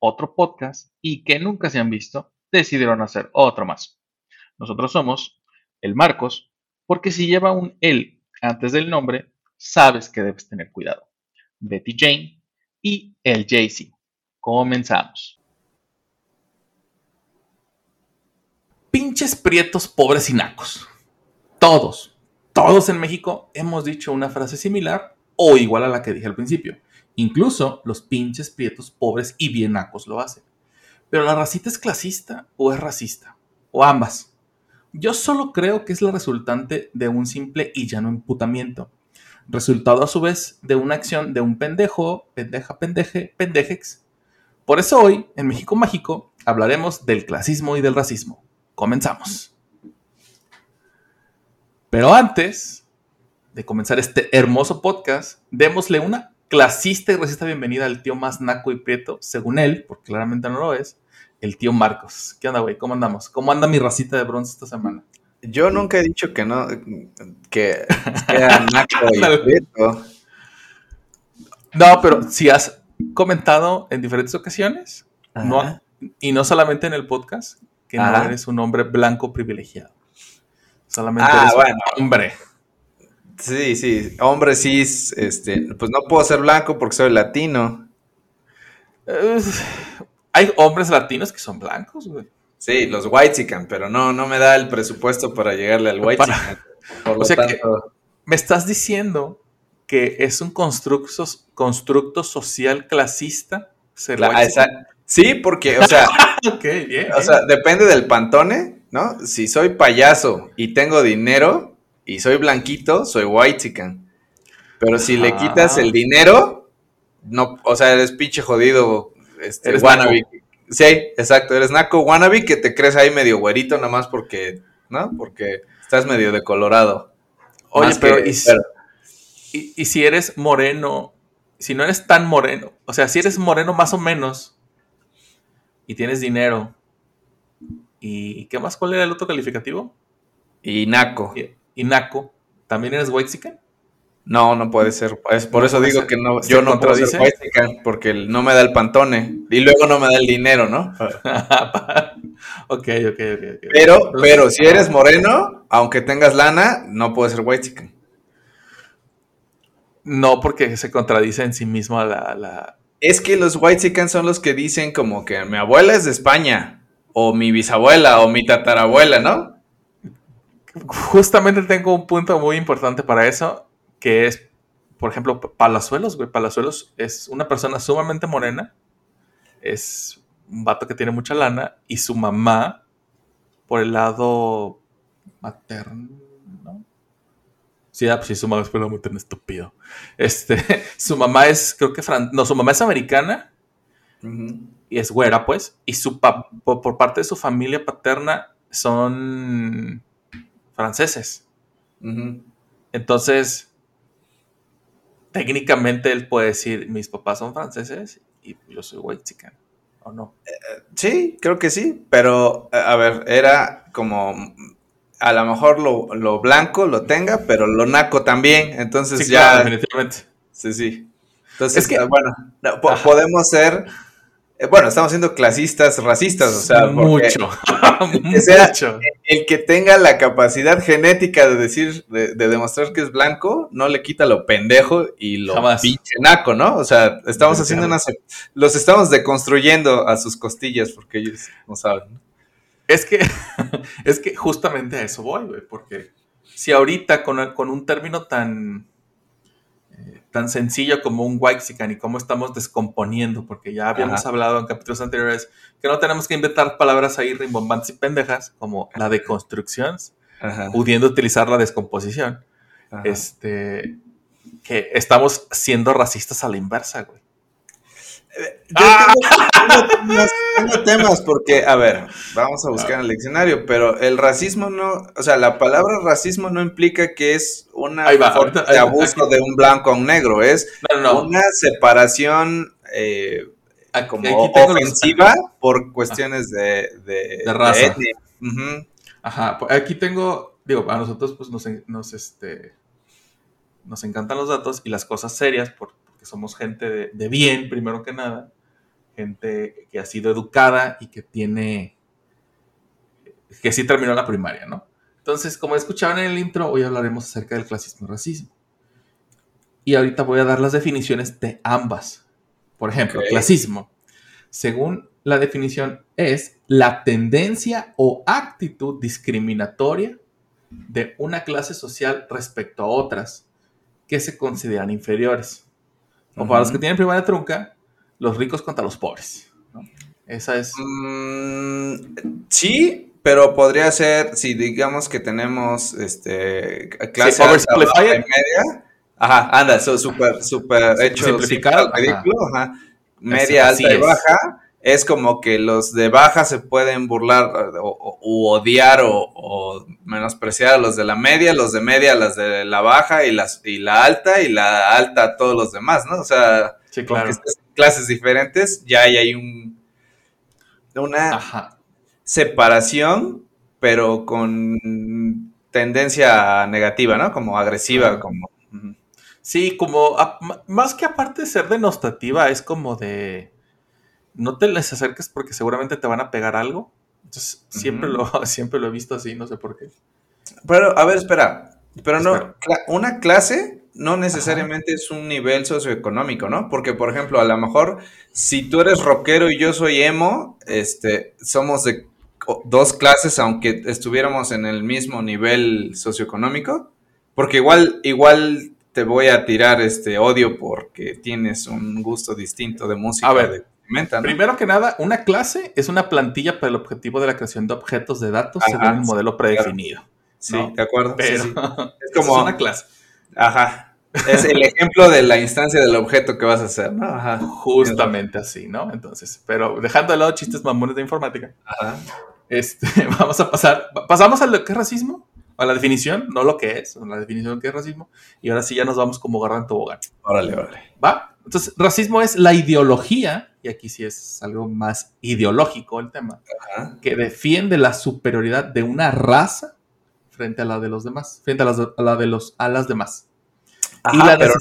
otro podcast y que nunca se han visto, decidieron hacer otro más. Nosotros somos el Marcos, porque si lleva un él antes del nombre, sabes que debes tener cuidado. Betty Jane y el Jay-Z. Comenzamos. Pinches prietos pobres y nacos. Todos, todos en México hemos dicho una frase similar o igual a la que dije al principio. Incluso los pinches prietos pobres y bien nacos lo hacen. Pero la racita es clasista o es racista. O ambas. Yo solo creo que es la resultante de un simple y llano imputamiento. Resultado a su vez de una acción de un pendejo, pendeja, pendeje, pendejex. Por eso hoy, en México Mágico, hablaremos del clasismo y del racismo. Comenzamos. Pero antes de comenzar este hermoso podcast, démosle una clasista y racista bienvenida al tío más naco y prieto, según él, porque claramente no lo es, el tío Marcos. ¿Qué onda, güey? ¿Cómo andamos? ¿Cómo anda mi racita de bronce esta semana? Yo nunca he dicho que no, que sea naco y prieto. No, pero si has comentado en diferentes ocasiones, no, y no solamente en el podcast, que no eres un hombre blanco privilegiado. Solamente Ah, eres bueno. un hombre. Sí, sí, hombre cis, este, pues no puedo ser blanco porque soy latino. Hay hombres latinos que son blancos, güey. Sí, los white pero no, no me da el presupuesto para llegarle al white Para- Por lo O sea que- Me estás diciendo que es un constructo, constructo social clasista ser la- esa- sí, porque, o sea, Ok, bien. o sea, depende del pantone, ¿no? Si soy payaso y tengo dinero y soy blanquito, soy white Pero si le quitas el dinero, no, o sea, eres pinche jodido, este, Eres wannabe. Sí, exacto, eres naco wannabe que te crees ahí medio güerito nada más porque, ¿no? Porque estás medio decolorado. Oye, Más pero, que- y, pero- y- y si eres moreno, si no eres tan moreno, o sea, si eres moreno más o menos y tienes dinero, ¿y qué más? ¿Cuál era el otro calificativo? y naco. Y, y naco, ¿también eres white No, no puede ser. Es por No eso digo ser. que no, ¿Se yo no puedo ser whitezican, porque no me da el pantone y luego no me da el dinero, ¿no? ok, ok, ok. ok. Pero, pero si eres moreno, aunque tengas lana, no puedes ser whitezican. No, porque se contradice en sí mismo la, la- Es que los whitezican son los que dicen como que mi abuela es de España, o mi bisabuela, o mi tatarabuela, ¿no? Justamente tengo un punto muy importante para eso, que es, por ejemplo, Palazuelos, güey. Palazuelos es una persona sumamente morena, es un vato que tiene mucha lana, y su mamá, por el lado materno, Sí, ah, pues sí, su mamá es materno, estúpido. Este, su mamá es, creo que, fran- no, su mamá es americana, y es güera, pues, y su por parte de su familia paterna son franceses. Entonces, técnicamente él puede decir, mis papás son franceses y yo soy white chicken, ¿o no? Sí, creo que sí, pero a a ver, era como a lo mejor lo, lo blanco lo tenga, pero lo naco también, entonces Sí, ya... claro, definitivamente. Sí, sí. Entonces, Es que- ah, bueno, no, po- Ajá. podemos ser, eh, bueno, estamos siendo clasistas, racistas, o sea, mucho, que sea- mucho. el que tenga la capacidad genética de decir, de, de demostrar que es blanco, no le quita lo pendejo y lo Jamás. pinche naco, ¿no? O sea, estamos haciendo una, los estamos deconstruyendo a sus costillas porque ellos no saben. ¿no? Es que, es que justamente a eso voy, güey, porque si ahorita con, con un término tan, eh, tan sencillo como un Waxican y cómo estamos descomponiendo, porque ya habíamos Ajá. hablado en capítulos anteriores que no tenemos que inventar palabras ahí rimbombantes y pendejas como la deconstrucción, Ajá, pudiendo utilizar la descomposición, ajá. este, que estamos siendo racistas a la inversa, güey. Yo tengo, tengo temas, tengo temas porque, a ver, vamos a buscar en el diccionario, pero el racismo no, o sea, la palabra racismo no implica que es una va, forma de abuso de un blanco a un negro, es No, no, no. una separación eh, como los- ofensiva por cuestiones de, de, De raza. etnia. Ajá, aquí tengo, digo, a nosotros pues nos, nos, este, nos encantan los datos y las cosas serias por- porque somos gente de, de bien, primero que nada, gente que ha sido educada y que tiene, que sí terminó la primaria, ¿no? Entonces, como escuchaban en el intro, hoy hablaremos acerca del clasismo y racismo. Y ahorita voy a dar las definiciones de ambas. Por ejemplo, clasismo. Según la definición, es la tendencia o actitud discriminatoria de una clase social respecto a otras que se consideran inferiores. O para los que tienen primaria trunca, los ricos contra los pobres. ¿no? Esa es. Mm, sí, pero podría ser, si digamos que tenemos este clase Sí, alta, y media. Ajá, anda, súper, súper hecho Simplificado, ridículo, ajá. Media, Eso, alta y baja. Es como que los de baja se pueden burlar o, o- u odiar o, o menospreciar a los de la media, los de media a las de la baja y, las, y la alta y la alta a todos los demás, ¿no? O sea, Sí, claro. clases diferentes, ya ahí hay un una Ajá. separación, pero con tendencia negativa, ¿no? Como agresiva, como. Sí, como a- más que aparte de ser denostativa, es como de no te les acerques porque seguramente te van a pegar algo. Entonces, siempre, lo, siempre lo he visto así, no sé por qué. Pero, a ver, espera. Pero no, una clase no necesariamente es un nivel socioeconómico, ¿no? Porque, por ejemplo, a lo mejor, si tú eres rockero y yo soy emo, este, somos de dos clases, aunque estuviéramos en el mismo nivel socioeconómico. Porque igual, igual te voy a tirar este odio porque tienes un gusto distinto de música. A ver, Primero que nada, una clase es una plantilla para el objetivo de la creación de objetos de datos Ajá, según un modelo predefinido. Sí, ¿no? de acuerdo. Pero sí. es como- una clase. Ajá. Es el ejemplo de la instancia del objeto que vas a hacer, ¿no? Ajá. Justamente así, ¿no? Entonces, pero dejando de lado chistes mamones de informática, Ajá. este, vamos a pasar, pasamos a lo que es racismo, a la definición, no lo que es, la definición de lo que es racismo, y ahora sí ya nos vamos como garra en tobogán. Órale, órale. ¿Va? Entonces, racismo es la ideología, y aquí sí es algo más ideológico el tema, Ajá. que defiende la superioridad de una raza frente a la de los demás, frente a, las, a la de los, a las demás. Ajá, y la pero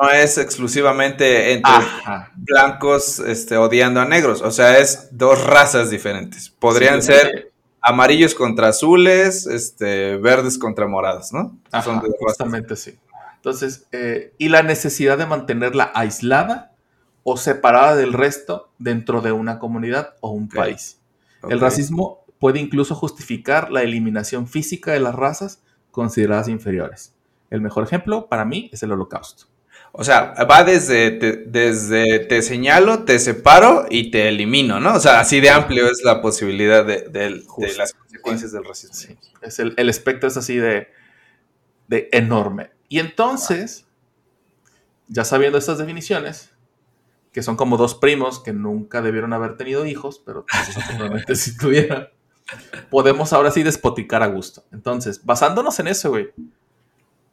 no es exclusivamente entre Ajá. blancos este, odiando a negros. O sea, es dos razas diferentes. Podrían ser amarillos contra azules, este, verdes contra morados, ¿no? Ajá, Son justamente sí. Entonces, eh, y la necesidad de mantenerla aislada o separada del resto dentro de una comunidad o un país. El racismo puede incluso justificar la eliminación física de las razas consideradas inferiores. El mejor ejemplo para mí es el holocausto. O sea, va desde te, desde te señalo, te separo y te elimino, ¿no? O sea, así de amplio es la posibilidad de, de- de las consecuencias del racismo. Sí, es el, el espectro es así de, de enorme. Y entonces, ya sabiendo estas definiciones, que son como dos primos que nunca debieron haber tenido hijos, pero pues, desafortunadamente sí tuvieron, podemos ahora sí despoticar a gusto. Entonces, basándonos en eso, güey,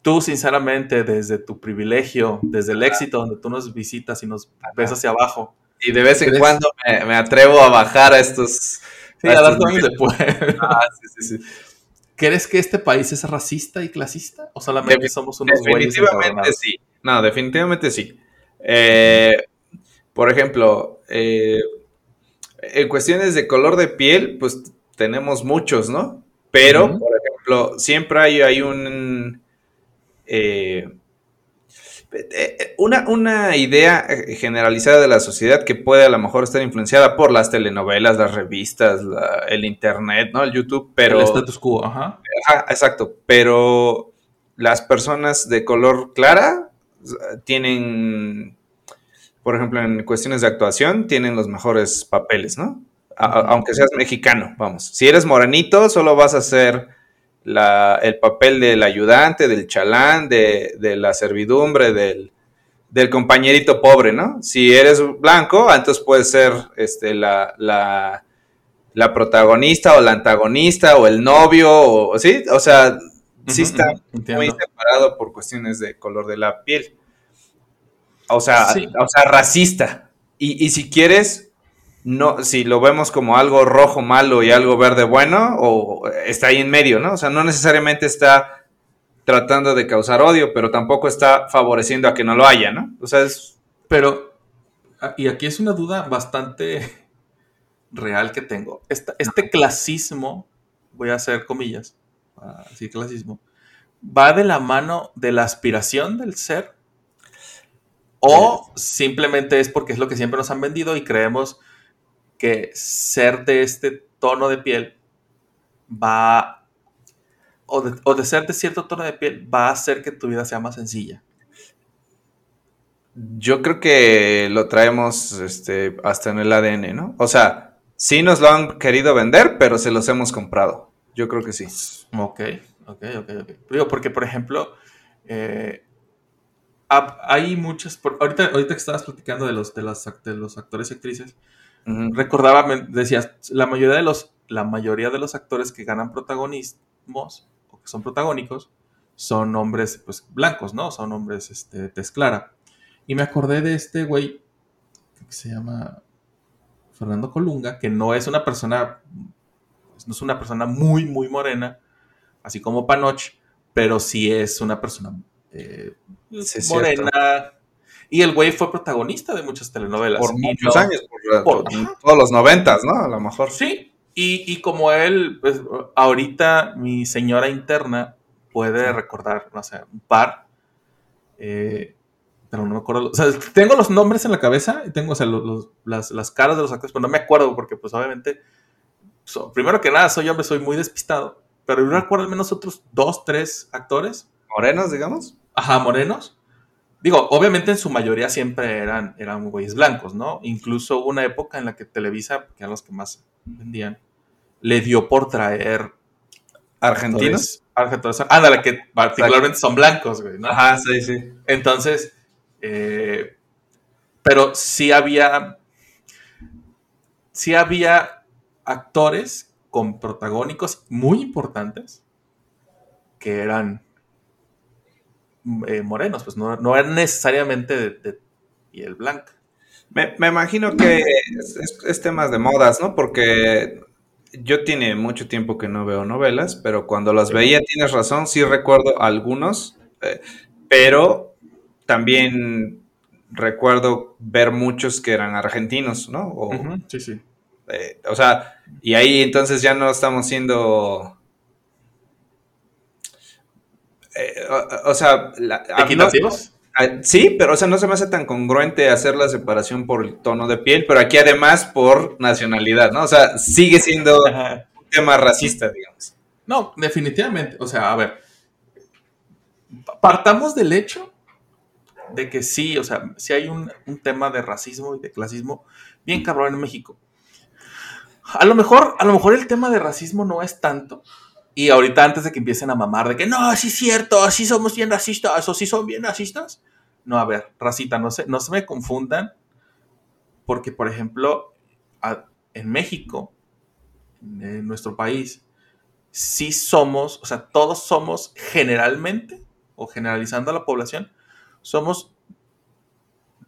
tú sinceramente desde tu privilegio, desde el éxito donde tú nos visitas y nos ves hacia abajo, Y de vez en cuando me, me atrevo a bajar a estos... sí, a dar después. Ah, sí, sí, sí. ¿Crees que este país es racista y clasista? ¿O solamente Defin- somos unos güeyes Definitivamente sí. No, definitivamente sí. Eh, por ejemplo, eh, en cuestiones de color de piel, pues tenemos muchos, ¿no? Pero, por ejemplo, siempre hay, hay un... eh, eh, una, una idea generalizada de la sociedad que puede a lo mejor estar influenciada por las telenovelas, las revistas, la- el internet, ¿no? El YouTube, pero... El status quo, ajá. Ajá, exacto. Pero las personas de color clara tienen, por ejemplo, en cuestiones de actuación, tienen los mejores papeles, ¿no? A- aunque seas mexicano, vamos. Si eres morenito, solo vas a hacer la- el papel del ayudante, del chalán, de, de la servidumbre, del, del compañerito pobre, ¿no? Si eres blanco, entonces puedes ser este, la, la, la protagonista o la antagonista o el novio, o, ¿sí? O sea, sí está muy separado por cuestiones de color de la piel. O sea, o sea racista. Y, y, si quieres, no, si lo vemos como algo rojo malo y algo verde bueno, o está ahí en medio, ¿no? O sea, no necesariamente está tratando de causar odio, pero tampoco está favoreciendo a que no lo haya, ¿no? O sea, es... Pero, ah, y aquí es una duda bastante real que tengo. este clasismo, voy a hacer comillas, así clasismo, ¿va de la mano de la aspiración del ser? ¿O simplemente es porque es lo que siempre nos han vendido y creemos que ser de este tono de piel va, o de, ser de cierto tono de piel, va a hacer que tu vida sea más sencilla. Yo creo que lo traemos este, hasta en el ADN, ¿no? O sea, sí nos lo han querido vender, pero se los hemos comprado. Yo creo que sí. Ok, ok, ok, ok. porque, por ejemplo, eh, hay muchas. ahorita, ahorita que estabas platicando de los, de, de los actores y actrices, recordaba, decías, la mayoría, de los, la mayoría de los actores que ganan protagonismos o que son protagónicos son hombres pues, blancos, ¿no? Son hombres este, tez clara. Y me acordé de este güey que se llama Fernando Colunga, que no es una persona, no es una persona muy, muy morena, así como Panoch, pero sí es una persona eh, morena. Y el güey fue protagonista de muchas telenovelas. Por muchos años, por, todos los noventas, ¿no? A lo mejor. Sí, y, como él, pues, ahorita mi señora interna puede recordar, no sé, un par. Eh, pero no me acuerdo. O sea, tengo los nombres en la cabeza y tengo, o sea, las, caras de los actores, pero no me acuerdo porque, pues, obviamente, primero que nada, soy hombre, soy muy despistado. Pero yo recuerdo al menos otros dos, tres actores. Morenos, digamos. Ajá, morenos. Digo, obviamente en su mayoría siempre eran, eran güeyes blancos, ¿no? Incluso hubo una época en la que Televisa, que eran los que más vendían, le dio por traer argentinos. Argentinos. Ándale, que particularmente son blancos, güey, ¿no? Ajá, sí, sí. Entonces, eh, pero sí había, sí había actores con protagónicos muy importantes que eran eh, morenos, pues no, no eran necesariamente de, piel blanca. Me, imagino que es, temas de modas, ¿no? Porque yo tiene mucho tiempo que no veo novelas, pero cuando las veía, tienes razón, sí recuerdo algunos, eh, pero también recuerdo ver muchos que eran argentinos, ¿no? sí, sí. Eh, o sea, y ahí entonces ya no estamos siendo... Eh, o, sea... ¿Equitativos? sí, pero o sea, no se me hace tan congruente hacer la separación por el tono de piel, pero aquí además por nacionalidad, ¿no? O sea, sigue siendo un tema racista, digamos. No, definitivamente. O sea, a ver, partamos del hecho de que sí, o sea, sí hay un, un tema de racismo y de clasismo bien cabrón en México. A lo mejor, a lo mejor el tema de racismo no es tanto. Y ahorita antes de que empiecen a mamar de que no, así es cierto, así somos bien racistas, o sí son bien racistas. No, a ver, racita, no se, no se me confundan. Porque, por ejemplo, en México, en nuestro país, sí somos, o sea, todos somos generalmente, o generalizando a la población, somos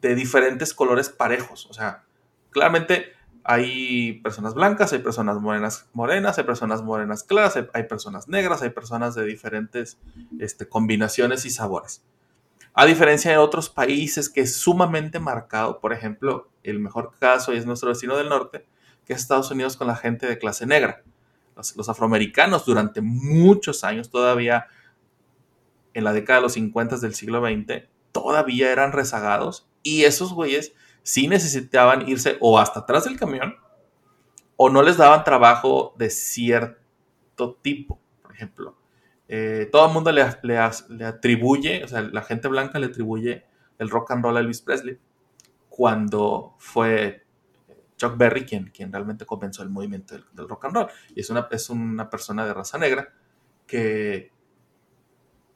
de diferentes colores parejos. O sea, claramente hay personas blancas, hay personas morenas, morenas, hay personas morenas claras, hay, personas negras, hay personas de diferentes este, combinaciones y sabores. A diferencia de otros países que es sumamente marcado, por ejemplo, el mejor caso es nuestro vecino del norte, que es Estados Unidos con la gente de clase negra. Los, los afroamericanos durante muchos años, todavía en la década de los 50 del siglo XX, todavía eran rezagados y esos güeyes sí necesitaban irse o hasta atrás del camión o no les daban trabajo de cierto tipo. Por ejemplo, eh, todo el mundo le, le, atribuye, o sea, la gente blanca le atribuye el rock and roll a Elvis Presley cuando fue Chuck Berry quien, quien realmente comenzó el movimiento del, rock and roll. Y es una, es una persona de raza negra que,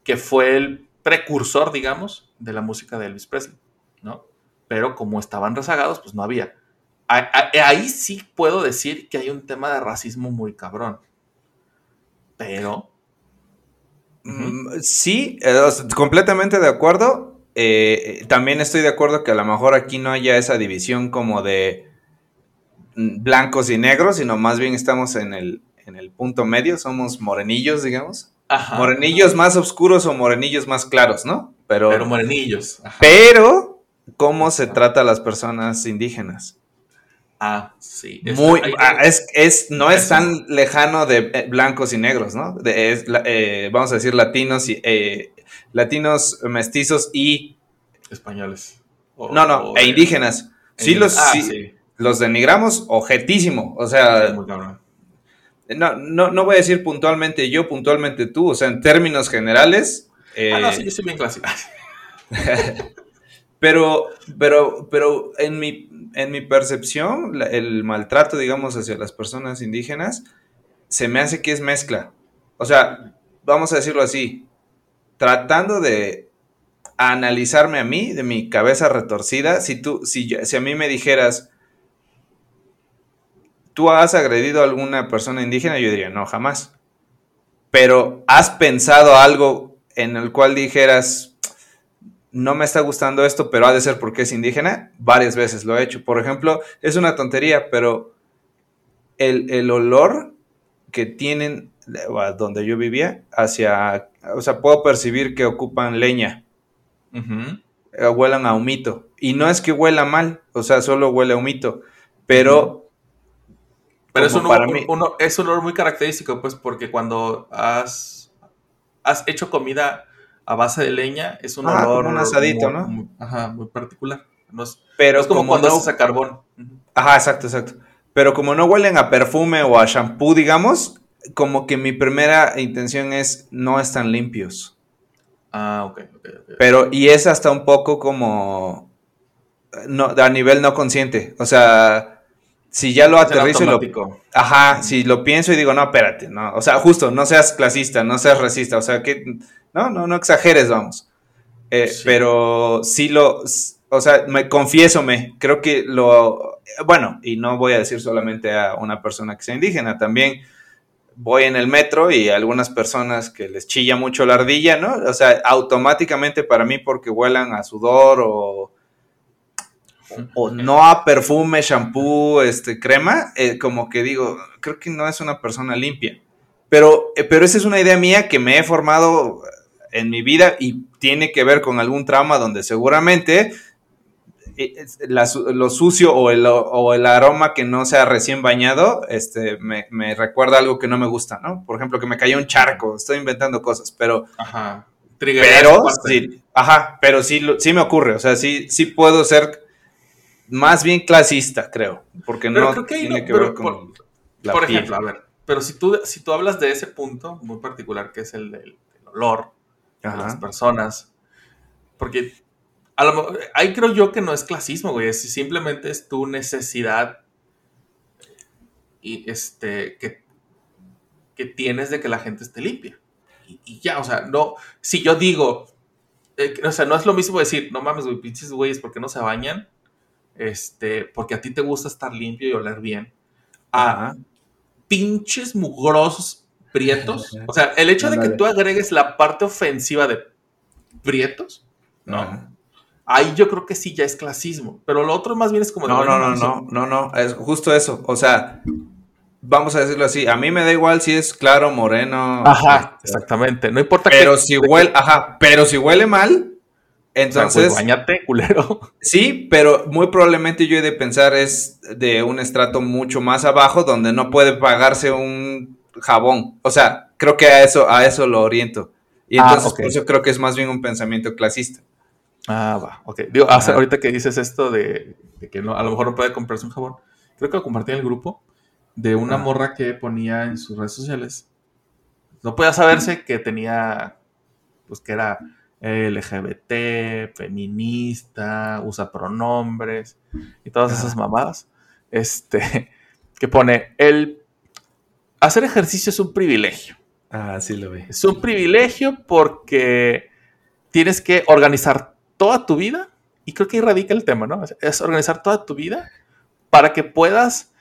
que fue el precursor, digamos, de la música de Elvis Presley. ¿no? Pero como estaban rezagados, pues no había. Ahí sí puedo decir que hay un tema de racismo muy cabrón. Pero. Mm, sí, eh, completamente de acuerdo. Eh, también estoy de acuerdo que a lo mejor aquí no haya esa división como de mm, blancos y negros, sino más bien estamos en el, en el punto medio, somos morenillos, digamos. Morenillos más oscuros o morenillos más claros, ¿no? Pero, pero morenillos. Pero, ¿cómo se trata a las personas indígenas? Ah, sí. Muy, ah, es, no es tan lejano de eh, blancos y negros, ¿no? De, eh, vamos a decir latinos y eh, latinos mestizos y españoles. no, no, e indígenas. Sí, los, ah, los denigramos objetísimo. O sea, no, no, no voy a decir puntualmente yo, puntualmente tú. O sea, en términos generales. ah, no, sí, yo soy bien clásico. pero, pero, pero en mi en mi percepción, el maltrato, digamos, hacia las personas indígenas, se me hace que es mezcla. O sea, vamos a decirlo así, tratando de analizarme a mí, de mi cabeza retorcida, si tú, si, si a mí me dijeras, ¿tú has agredido a alguna persona indígena? Yo diría, no, jamás. Pero ¿has pensado algo en el cual dijeras, no me está gustando esto, pero ha de ser porque es indígena, varias veces lo he hecho. Por ejemplo, es una tontería, pero el, olor que tienen donde yo vivía hacia, o sea, puedo percibir que ocupan leña, eh, huelan a humito. Y no es que huela mal, o sea, solo huele a humito, pero... Pero es un, para mí, es un olor muy característico, pues, porque cuando has, has hecho comida a base de leña, es un olor. un asadito, ¿no? ajá, muy particular. pero es como, cuando haces a carbón. Ajá, exacto, exacto. Pero como no huelen a perfume o a shampoo, digamos, como que mi primera intención es no están limpios. Ah, ok, ok, Pero, y es hasta un poco como. No, a nivel no consciente. O sea, si ya lo aterrizo y lo. Ajá, si lo pienso y digo, no, espérate, no. O sea, justo, no seas clasista, no seas racista. O sea, que no, no, no exageres, vamos. Eh, pero sí lo, o sea, me confieso, me, creo que lo, bueno, y no voy a decir solamente a una persona que sea indígena, también voy en el metro y algunas personas que les chilla mucho la ardilla, ¿no? O sea, automáticamente para mí porque huelan a sudor o, o no a perfume, shampoo, este, crema, eh, como que digo, creo que no es una persona limpia. Pero, eh, pero esa es una idea mía que me he formado en mi vida y tiene que ver con algún trauma donde seguramente eh, lo sucio o el, o el, aroma que no sea recién bañado, este, me, recuerda algo que no me gusta, ¿no? Por ejemplo, que me cayó un charco, estoy inventando cosas, pero... Ajá. Pero, sí, ajá, pero sí, sí me ocurre, o sea, sí, sí puedo ser más bien clasista, creo, porque no tiene que ver con... la por ejemplo, a ver, pero si tú, si tú hablas de ese punto muy particular que es el del olor, las personas. Porque ahí creo yo que no es clasismo, güey. Es, simplemente es tu necesidad y este que, que tienes de que la gente esté limpia. Y, ya, o sea, no, si yo digo, eh, o sea, no es lo mismo decir, no mames, güey, pinches güeyes, ¿por qué no se bañan? Este, porque a ti te gusta estar limpio y oler bien. A pinches mugrosos prietos. O sea, el hecho de que tú agregues la parte ofensiva de prietos, no. Ahí yo creo que sí ya es clasismo, pero lo otro más bien es como... No, no, no, no, no, no, es justo eso. O sea, vamos a decirlo así, a mí me da igual si es claro, moreno. Ajá, exactamente, no importa Pero si huele, ajá, pero si huele mal, entonces... bañate, culero. Sí, pero muy probablemente yo he de pensar es de un estrato mucho más abajo donde no puede pagarse un jabón. O sea, creo que a eso, a eso lo oriento. Y ah, entonces por eso creo que es más bien un pensamiento clasista. Ah, va, ok. Digo, ahorita que dices esto de, que no, a lo mejor no puede comprarse un jabón, creo que lo compartí en el grupo de una morra que ponía en sus redes sociales. No podía saberse que tenía, pues que era LGBT, feminista, usa pronombres y todas esas mamadas. Este, que pone, el hacer ejercicio es un privilegio. Ah, sí lo ve. Es un privilegio porque tienes que organizar toda tu vida Y creo que ahí radica el tema, ¿no? Es organizar toda tu vida para que puedas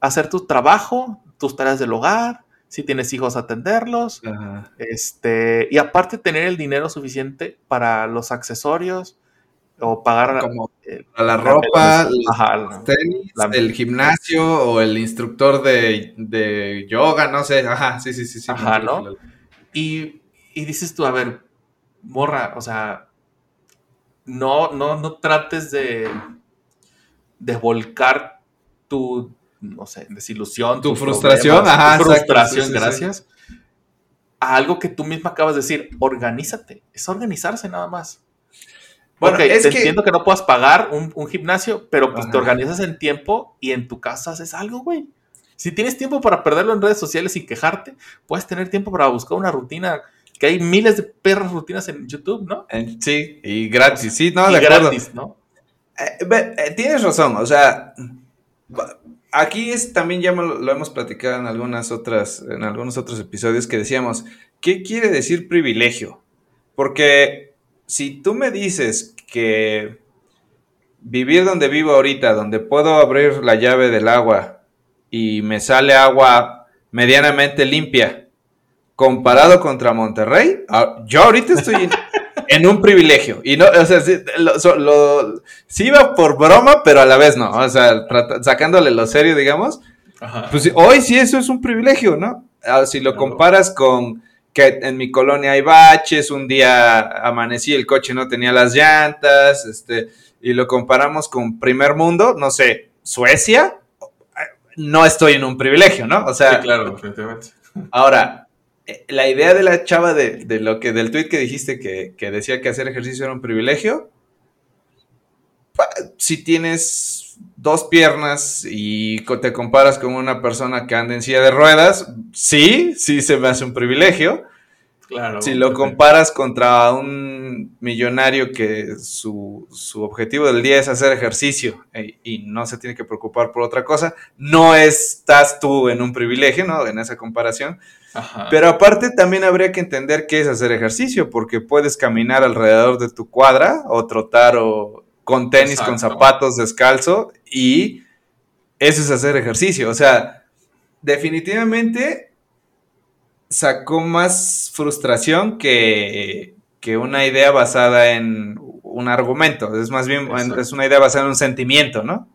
hacer tu trabajo, tus tareas del hogar, si tienes hijos, atenderlos. Este, y aparte tener el dinero suficiente para los accesorios o pagar como a la ropa, los tenis, el gimnasio o el instructor de, yoga, no sé, ajá, sí, sí, sí, sí. Ajá, ¿no? Y, y, dices tú, a ver, morra, o sea, no, no, no trates de, de volcar tu no sé, desilusión. Tu frustración, ajá. Tu frustración, gracias. A algo que tú misma acabas de decir, organízate. Es organizarse nada más. Bueno, es te entiendo que no puedas pagar un, gimnasio, pero pues te organizas en tiempo y en tu casa haces algo, güey. Si tienes tiempo para perderlo en redes sociales y quejarte, puedes tener tiempo para buscar una rutina, que hay miles de perras rutinas en YouTube, ¿no? Sí, y gratis, sí, no, de gratis, ¿no? Eh, eh, tienes razón, o sea, aquí es también ya lo, hemos platicado en algunas otras, en algunos otros episodios que decíamos, ¿qué quiere decir privilegio? Porque si tú me dices que vivir donde vivo ahorita, donde puedo abrir la llave del agua y me sale agua medianamente limpia, comparado contra Monterrey, ah, yo ahorita estoy en un privilegio. Y no, o sea, sí, iba por broma, pero a la vez no. O sea, sacándole lo serio, digamos. Pues hoy sí eso es un privilegio, ¿no? Ah, si lo comparas con que en mi colonia hay baches, un día amanecí, el coche no tenía las llantas, este, y lo comparamos con primer mundo, no sé, Suecia, no estoy en un privilegio, ¿no? O sea, claro, definitivamente. Ahora, la idea de la chava de, lo que del tweet que dijiste que, decía que hacer ejercicio era un privilegio. Si tienes dos piernas y te comparas con una persona que anda en silla de ruedas, sí, sí se me hace un privilegio si lo comparas contra un millonario que su, objetivo del día es hacer ejercicio e, y no se tiene que preocupar por otra cosa, no estás tú en un privilegio, ¿no? En esa comparación. Pero aparte también habría que entender qué es hacer ejercicio, porque puedes caminar alrededor de tu cuadra o trotar o con tenis, con zapatos descalzo y eso es hacer ejercicio. O sea, definitivamente sacó más frustración que, una idea basada en un argumento. Es más bien, es una idea basada en un sentimiento, ¿no?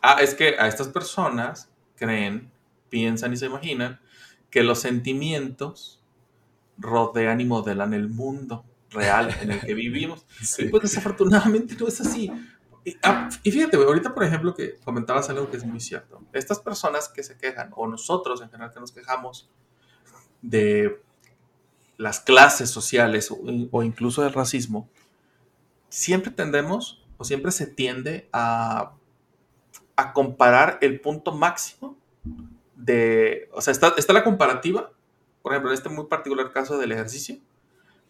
Ah, es que a estas personas creen, piensan y se imaginan que los sentimientos rodean y modelan el mundo real en el que vivimos. Y pues desafortunadamente no es así. Y, ah, y, fíjate, ahorita por ejemplo que comentabas algo que es muy cierto. Estas personas que se quejan, o nosotros en general que nos quejamos, de las clases sociales o, incluso del racismo, siempre tendemos o siempre se tiende a, a comparar el punto máximo de, o sea, está, está, la comparativa, por ejemplo, en este muy particular caso del ejercicio,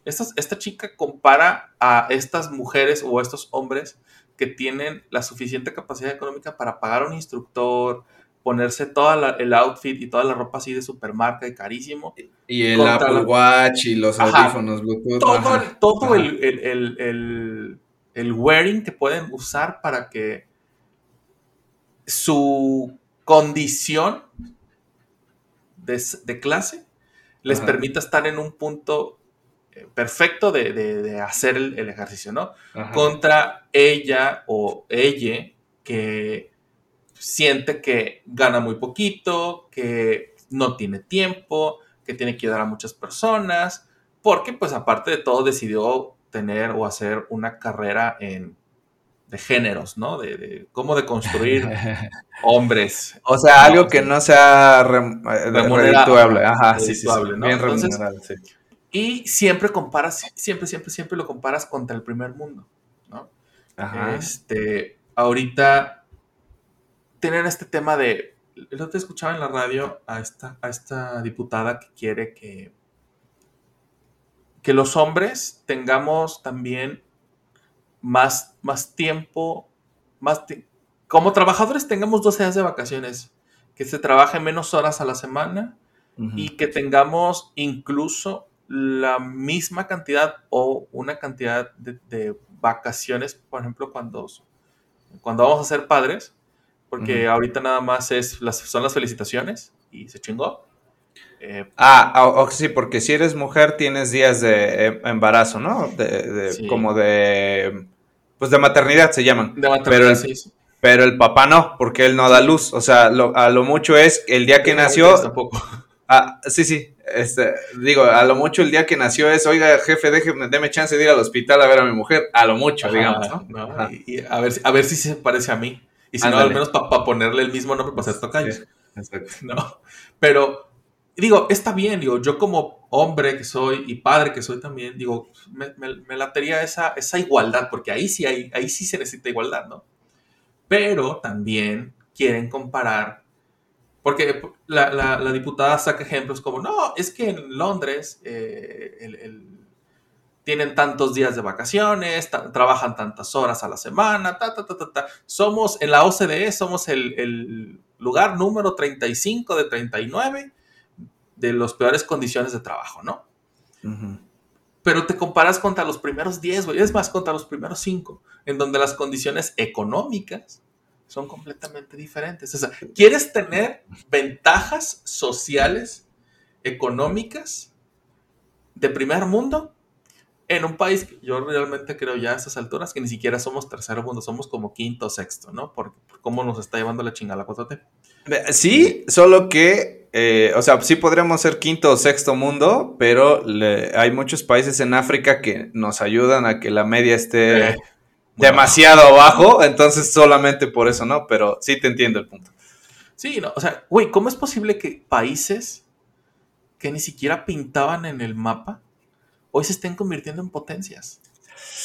esta, esta chica compara a estas mujeres o a estos hombres que tienen la suficiente capacidad económica para pagar a un instructor, ponerse todo el outfit y toda la ropa así de supermarca y carísimo. Y el Apple Watch y los audífonos Bluetooth. Todo, el, el, wearing que pueden usar para que su condición de, clase les permita estar en un punto eh, perfecto de, hacer el, ejercicio, ¿no? Contra ella o ella que siente que gana muy poquito, que no tiene tiempo, que tiene que ayudar a muchas personas, porque pues aparte de todo decidió tener o hacer una carrera en de géneros, ¿no? De, cómo de construir hombres. O sea, algo que no sea eh, remunerable. Ajá, sí, sí, Bien remunerable, sí. Y siempre comparas, siempre, siempre, siempre lo comparas contra el primer mundo, ¿no? Ajá. Este, ahorita tener este tema de. El otro escuchaba en la radio a esta, a esta diputada que quiere que. que los hombres tengamos también más, más tiempo, más como trabajadores tengamos 12 días de vacaciones, que se trabaje menos horas a la semana y que tengamos incluso la misma cantidad o una cantidad de, vacaciones, por ejemplo, cuando, cuando vamos a ser padres, porque ahorita nada más es las, son las felicitaciones y se chingó. Eh, ah, sí, porque si eres mujer tienes días de em, embarazo, ¿no? De, Como de... Pues de maternidad se llaman. De maternidad, pero sí, Pero el papá no, porque él no da luz. O sea, a lo mucho es el día que nació... Tampoco. Ah, sí, sí. Este, digo, a lo mucho el día que nació es, oiga, jefe, déjeme, déme chance de ir al hospital a ver a mi mujer. A lo mucho, digamos, ¿no? y, a, ver, a ver si se parece a mí. Y si no, al menos para ponerle el mismo nombre para hacer tocayos. exacto. No. Pero, digo, está bien, digo, yo como hombre que soy y padre que soy también, digo, me, me, latería esa, esa igualdad, porque ahí sí, hay, ahí sí se necesita igualdad, ¿no? Pero también quieren comparar porque la, la, diputada saca ejemplos como, no, es que en Londres eh, tienen tantos días de vacaciones, trabajan tantas horas a la semana, ta, ta, ta, ta, Somos, en la OCDE, somos el, lugar número 35 de 39 de las peores condiciones de trabajo, ¿no? Pero te comparas contra los primeros 10, güey, es más, contra los primeros 5, en donde las condiciones económicas son completamente diferentes. O sea, ¿quieres tener ventajas sociales, económicas de primer mundo? En un país que yo realmente creo ya a estas alturas que ni siquiera somos tercer mundo, somos como quinto o sexto, ¿no? Por, cómo nos está llevando la chingada la 4T. Sí, solo que, eh, o sea, sí podríamos ser quinto o sexto mundo, pero hay muchos países en África que nos ayudan a que la media esté... Eh, demasiado abajo, entonces solamente por eso, ¿no? Pero sí te entiendo el punto. Sí, no, o sea, güey, ¿cómo es posible que países que ni siquiera pintaban en el mapa hoy se estén convirtiendo en potencias?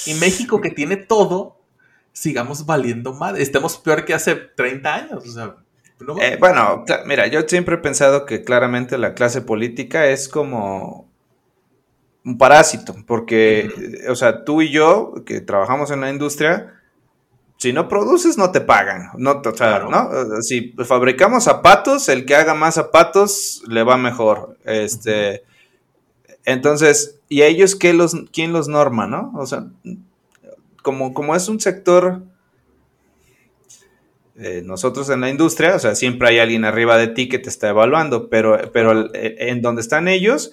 Y México, que tiene todo, sigamos valiendo madre. Estemos peor que hace 30 años. O sea, eh, bueno, mira, yo siempre he pensado que claramente la clase política es como un parásito, porque, o sea, tú y yo, que trabajamos en la industria, si no produces, no te pagan. No, o sea, ¿no? Si fabricamos zapatos, el que haga más zapatos le va mejor. Este, entonces, ¿y ellos qué los, quién los norma, no? O sea, como, como es un sector, eh, nosotros en la industria, o sea, siempre hay alguien arriba de ti que te está evaluando, pero, pero en donde están ellos,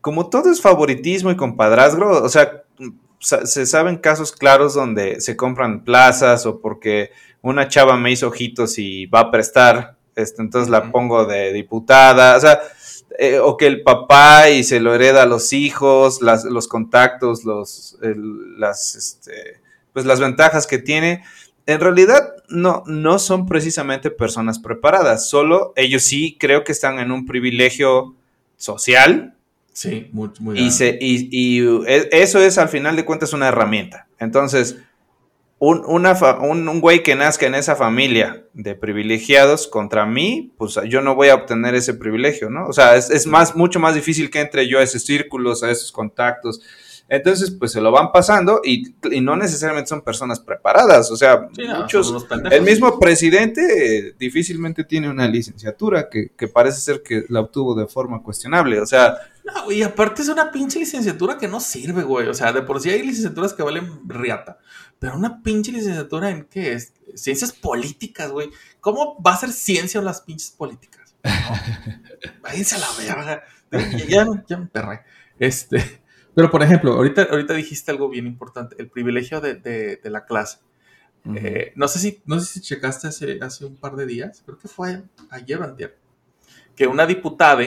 como todo es favoritismo y compadrazgo, o sea, se saben casos claros donde se compran plazas o porque una chava me hizo ojitos y va a prestar, este, entonces la pongo de diputada, o sea, eh, o que el papá y se lo hereda a los hijos, las, los contactos, los, las, este, pues las ventajas que tiene. En realidad no, no son precisamente personas preparadas, solo ellos sí creo que están en un privilegio social, Sí, muy, muy y, y, e, eso es al final de cuentas una herramienta. Entonces, un, una un, güey que nazca en esa familia de privilegiados contra mí, pues yo no voy a obtener ese privilegio, ¿no? O sea, es, es más, mucho más difícil que entre yo a esos círculos, a esos contactos. Entonces, pues se lo van pasando y, no necesariamente son personas preparadas. O sea, muchos. el mismo presidente eh, difícilmente tiene una licenciatura que, parece ser que la obtuvo de forma cuestionable. O sea. No, güey, aparte es una pinche licenciatura que no sirve, güey. O sea, de por sí hay licenciaturas que valen riata. Pero una pinche licenciatura en qué es? Ciencias políticas, güey. ¿Cómo va a ser ciencia en las pinches políticas? No. Váyanse a la verga. Ya, ya me perré. Este. Pero, por ejemplo, ahorita, ahorita dijiste algo bien importante, el privilegio de, la clase. Eh, no, sé si, no sé si checaste hace, hace un par de días, creo que fue ayer o antier, que una diputada,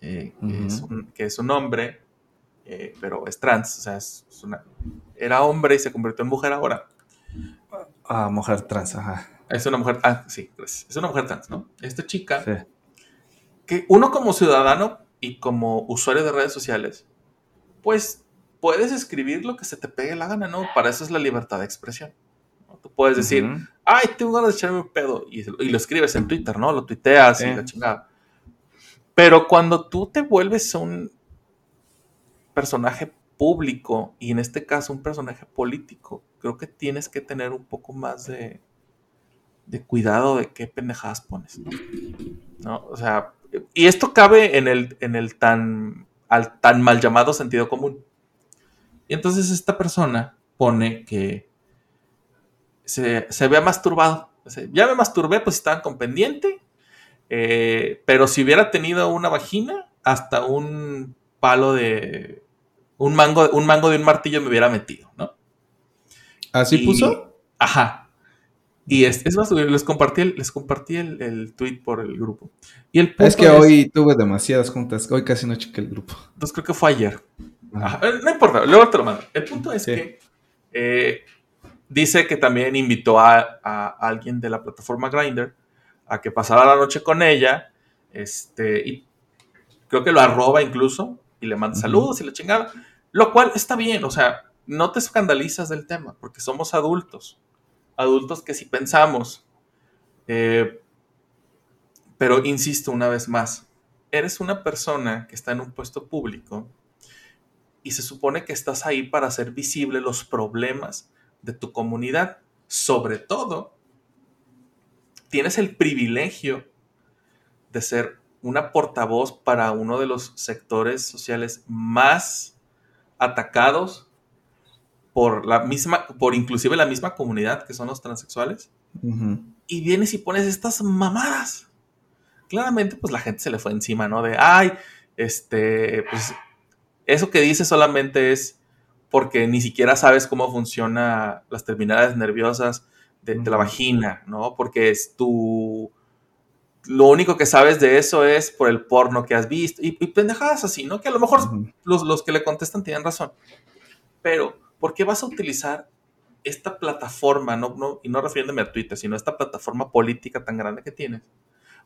eh, que, es un, hombre, eh, pero es trans, o sea, es, una, era hombre y se convirtió en mujer ahora. Ah, mujer trans, ajá. Es una mujer, ah, sí, es una mujer trans, ¿no? Esta chica, que uno como ciudadano y como usuario de redes sociales, pues puedes escribir lo que se te pegue la gana, ¿no? Para eso es la libertad de expresión. Tú puedes decir, ay, tengo ganas de echarme un pedo, y, lo escribes en Twitter, ¿no? Lo tuiteas y la chingada. Pero cuando tú te vuelves un personaje público, y en este caso un personaje político, creo que tienes que tener un poco más de, de cuidado de qué pendejadas pones, ¿no? ¿no? O sea, y esto cabe en el, en el tan al tan mal llamado sentido común. Y entonces esta persona pone que se, se había masturbado. Ya me masturbé, pues estaban con pendiente. eh, pero si hubiera tenido una vagina, hasta un palo de. Un mango, un mango de un martillo me hubiera metido, ¿no? ¿Así Y- puso? Ajá. Y es, es más, les compartí, el, les compartí el, el tweet por el grupo. Y el punto Es que hoy tuve demasiadas juntas. Hoy casi no chequé el grupo. Entonces creo que fue ayer. Ajá. Ajá, eh, No importa, luego te lo mando. El punto es Sí. que eh, dice que también invitó a, a alguien de la plataforma Grindr a que pasara la noche con ella. Este, y creo que lo arroba incluso y le manda saludos y la chingada. Lo cual está bien, o sea, no te escandalizas del tema porque somos adultos. Adultos que si pensamos. eh, pero insisto una vez más, eres una persona que está en un puesto público y se supone que estás ahí para hacer visible los problemas de tu comunidad. Sobre todo, tienes el privilegio de ser una portavoz para uno de los sectores sociales más atacados por la misma, por inclusive la misma comunidad que son los transexuales y vienes y pones estas mamadas. Claramente, pues la gente se le fue encima, ¿no? De, ay, este, pues eso que dices solamente es porque ni siquiera sabes cómo funciona las terminales nerviosas de, de la vagina, ¿no? Porque es tu... Lo único que sabes de eso es por el porno que has visto y, y pendejadas así, ¿no? Que a lo mejor los, los que le contestan tienen razón. Pero, ¿por qué vas a utilizar esta plataforma, no, no, y no refiriéndome a Twitter, sino esta plataforma política tan grande que tienes,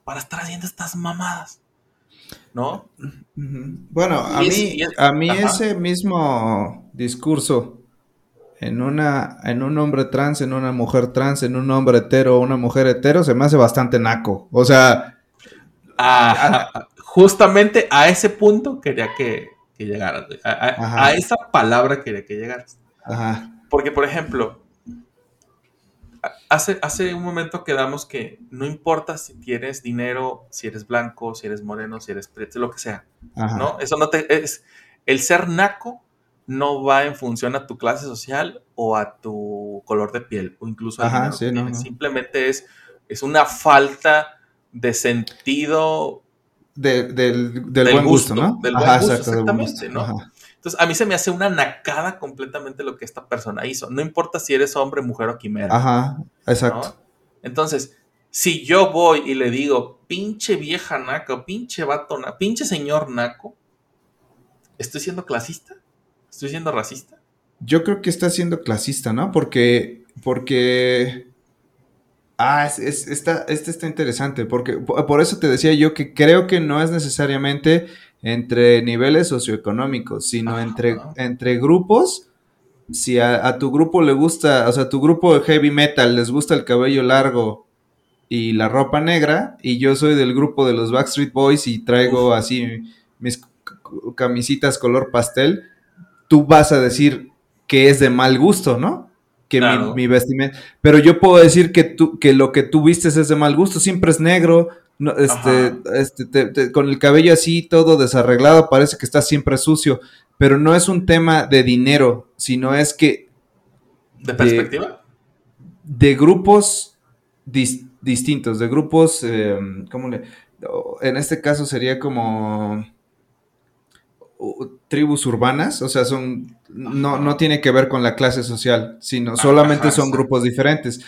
para estar haciendo estas mamadas? ¿No? Bueno, a mí, es- a mí ajá. ese mismo discurso en una, en un hombre trans, en una mujer trans, en un hombre hetero o una mujer hetero, se me hace bastante naco. O sea, Ajá. Justamente a ese punto quería que, que llegaras. A, a esa palabra quería que llegaras. Ajá, Porque, por ejemplo, a- hace, hace un momento quedamos que no importa si tienes dinero, si eres blanco, si eres moreno, si eres preto, lo que sea. ajá. ¿no? Eso no te es el ser naco no va en función a tu clase social o a tu color de piel o incluso Ajá, dinero sí, no, no. Simplemente es es una falta de sentido. De- del, del Del buen gusto, gusto, ¿no? del buen Ajá, gusto, exacto, del buen exactamente, gusto. ¿no? Ajá. Entonces, a mí se me hace una nacada completamente lo que esta persona hizo. No importa si eres hombre, mujer o quimera. Ajá, exacto. ¿no? Entonces, si yo voy y le digo, pinche vieja naco, pinche vato naco, pinche señor naco, ¿estoy siendo clasista? ¿Estoy siendo racista? Yo creo que está siendo clasista, ¿no? Porque, porque, ah, es, es- está, este está interesante, porque po- por eso te decía yo que creo que no es necesariamente entre niveles socioeconómicos, sino Ajá. entre, entre grupos. Si a, a tu grupo le gusta, o sea, a tu grupo de heavy metal les gusta el cabello largo y la ropa negra, y yo soy del grupo de los Backstreet Boys y traigo Uf. así mis camisitas color pastel, tú vas a decir que es de mal gusto, ¿no? Que mi- mi, vestimenta. Pero yo puedo decir que, tú, que lo que tú vistes es de mal gusto, siempre es negro, no, este, este, te- te- con el cabello así todo desarreglado, parece que está siempre sucio. Pero no es un tema de dinero, sino es que ¿De perspectiva? de grupos dis- distintos, de grupos, eh, ¿cómo le? En este caso sería como tribus urbanas, o sea, son, no, no tiene que ver con la clase social, sino Ah, solamente ajá, son grupos diferentes.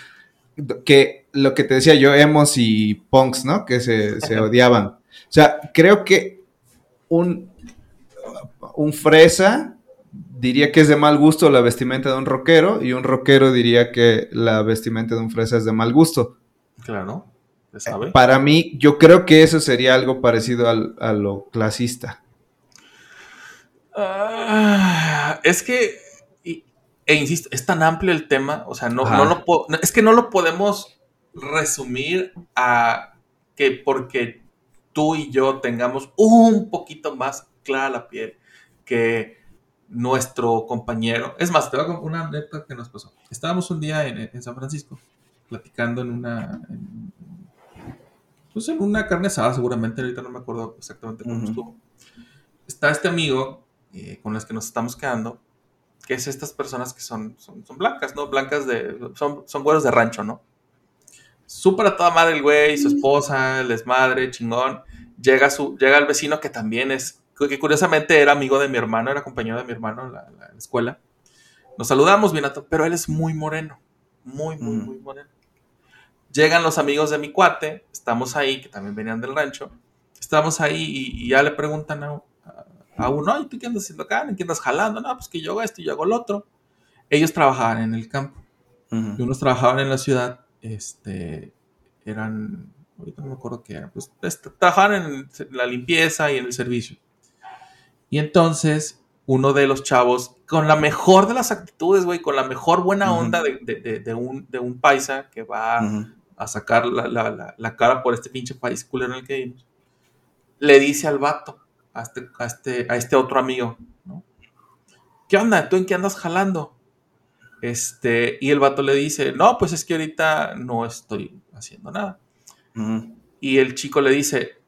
Que lo que te decía yo, emos y punks, ¿no? Que se, se odiaban. O sea, creo que un, un fresa diría que es de mal gusto la vestimenta de un rockero y un rockero diría que la vestimenta de un fresa es de mal gusto. Claro. ¿Se sabe? Para mí, yo creo que eso sería algo parecido al- a lo clasista. Ah, es que, e insisto, es tan amplio el tema, o sea, no, Ajá. no lo es que no lo podemos resumir a que porque tú y yo tengamos un poquito más clara la piel que nuestro compañero. Es más, te voy a contar una anécdota que nos pasó. Estábamos un día en, en San Francisco platicando en una... en- pues en una carne asada seguramente, ahorita no me acuerdo exactamente cómo estuvo. Está este amigo eh, con los que nos estamos quedando que es estas personas que son, son, son blancas, ¿no? Blancas de, son, son güeros de rancho, ¿no? Súper a toda madre el güey, su esposa, el desmadre, chingón. Llega, su, llega el vecino que también es, que curiosamente era amigo de mi hermano, era compañero de mi hermano en la, escuela. Nos saludamos bien a to- pero él es muy moreno, muy, muy, Mm. muy moreno. Llegan los amigos de mi cuate, estamos ahí, que también venían del rancho. Estamos ahí y, y ya le preguntan a, a- uno, ay, ¿tú qué andas haciendo acá? ¿En qué andas jalando? No, pues que yo hago esto y yo hago lo otro. Ellos trabajaban en el campo y Ujú. unos trabajaban en la ciudad, este, eran, ahorita no me acuerdo qué eran, pues este, trabajaban en la limpieza y en el servicio. Y entonces, uno de los chavos, con la mejor de las actitudes, güey, con la mejor buena onda de, de- de- de un, de un paisa que va Ujú. a sacar la, la- la- la cara por este pinche país culero en el que vivimos, le dice al vato, a este, a este, a este otro amigo, ¿no? ¿Qué onda? ¿Tú en qué andas jalando? Este, y el vato le dice, no, pues es que ahorita no estoy haciendo nada. Y el chico le dice,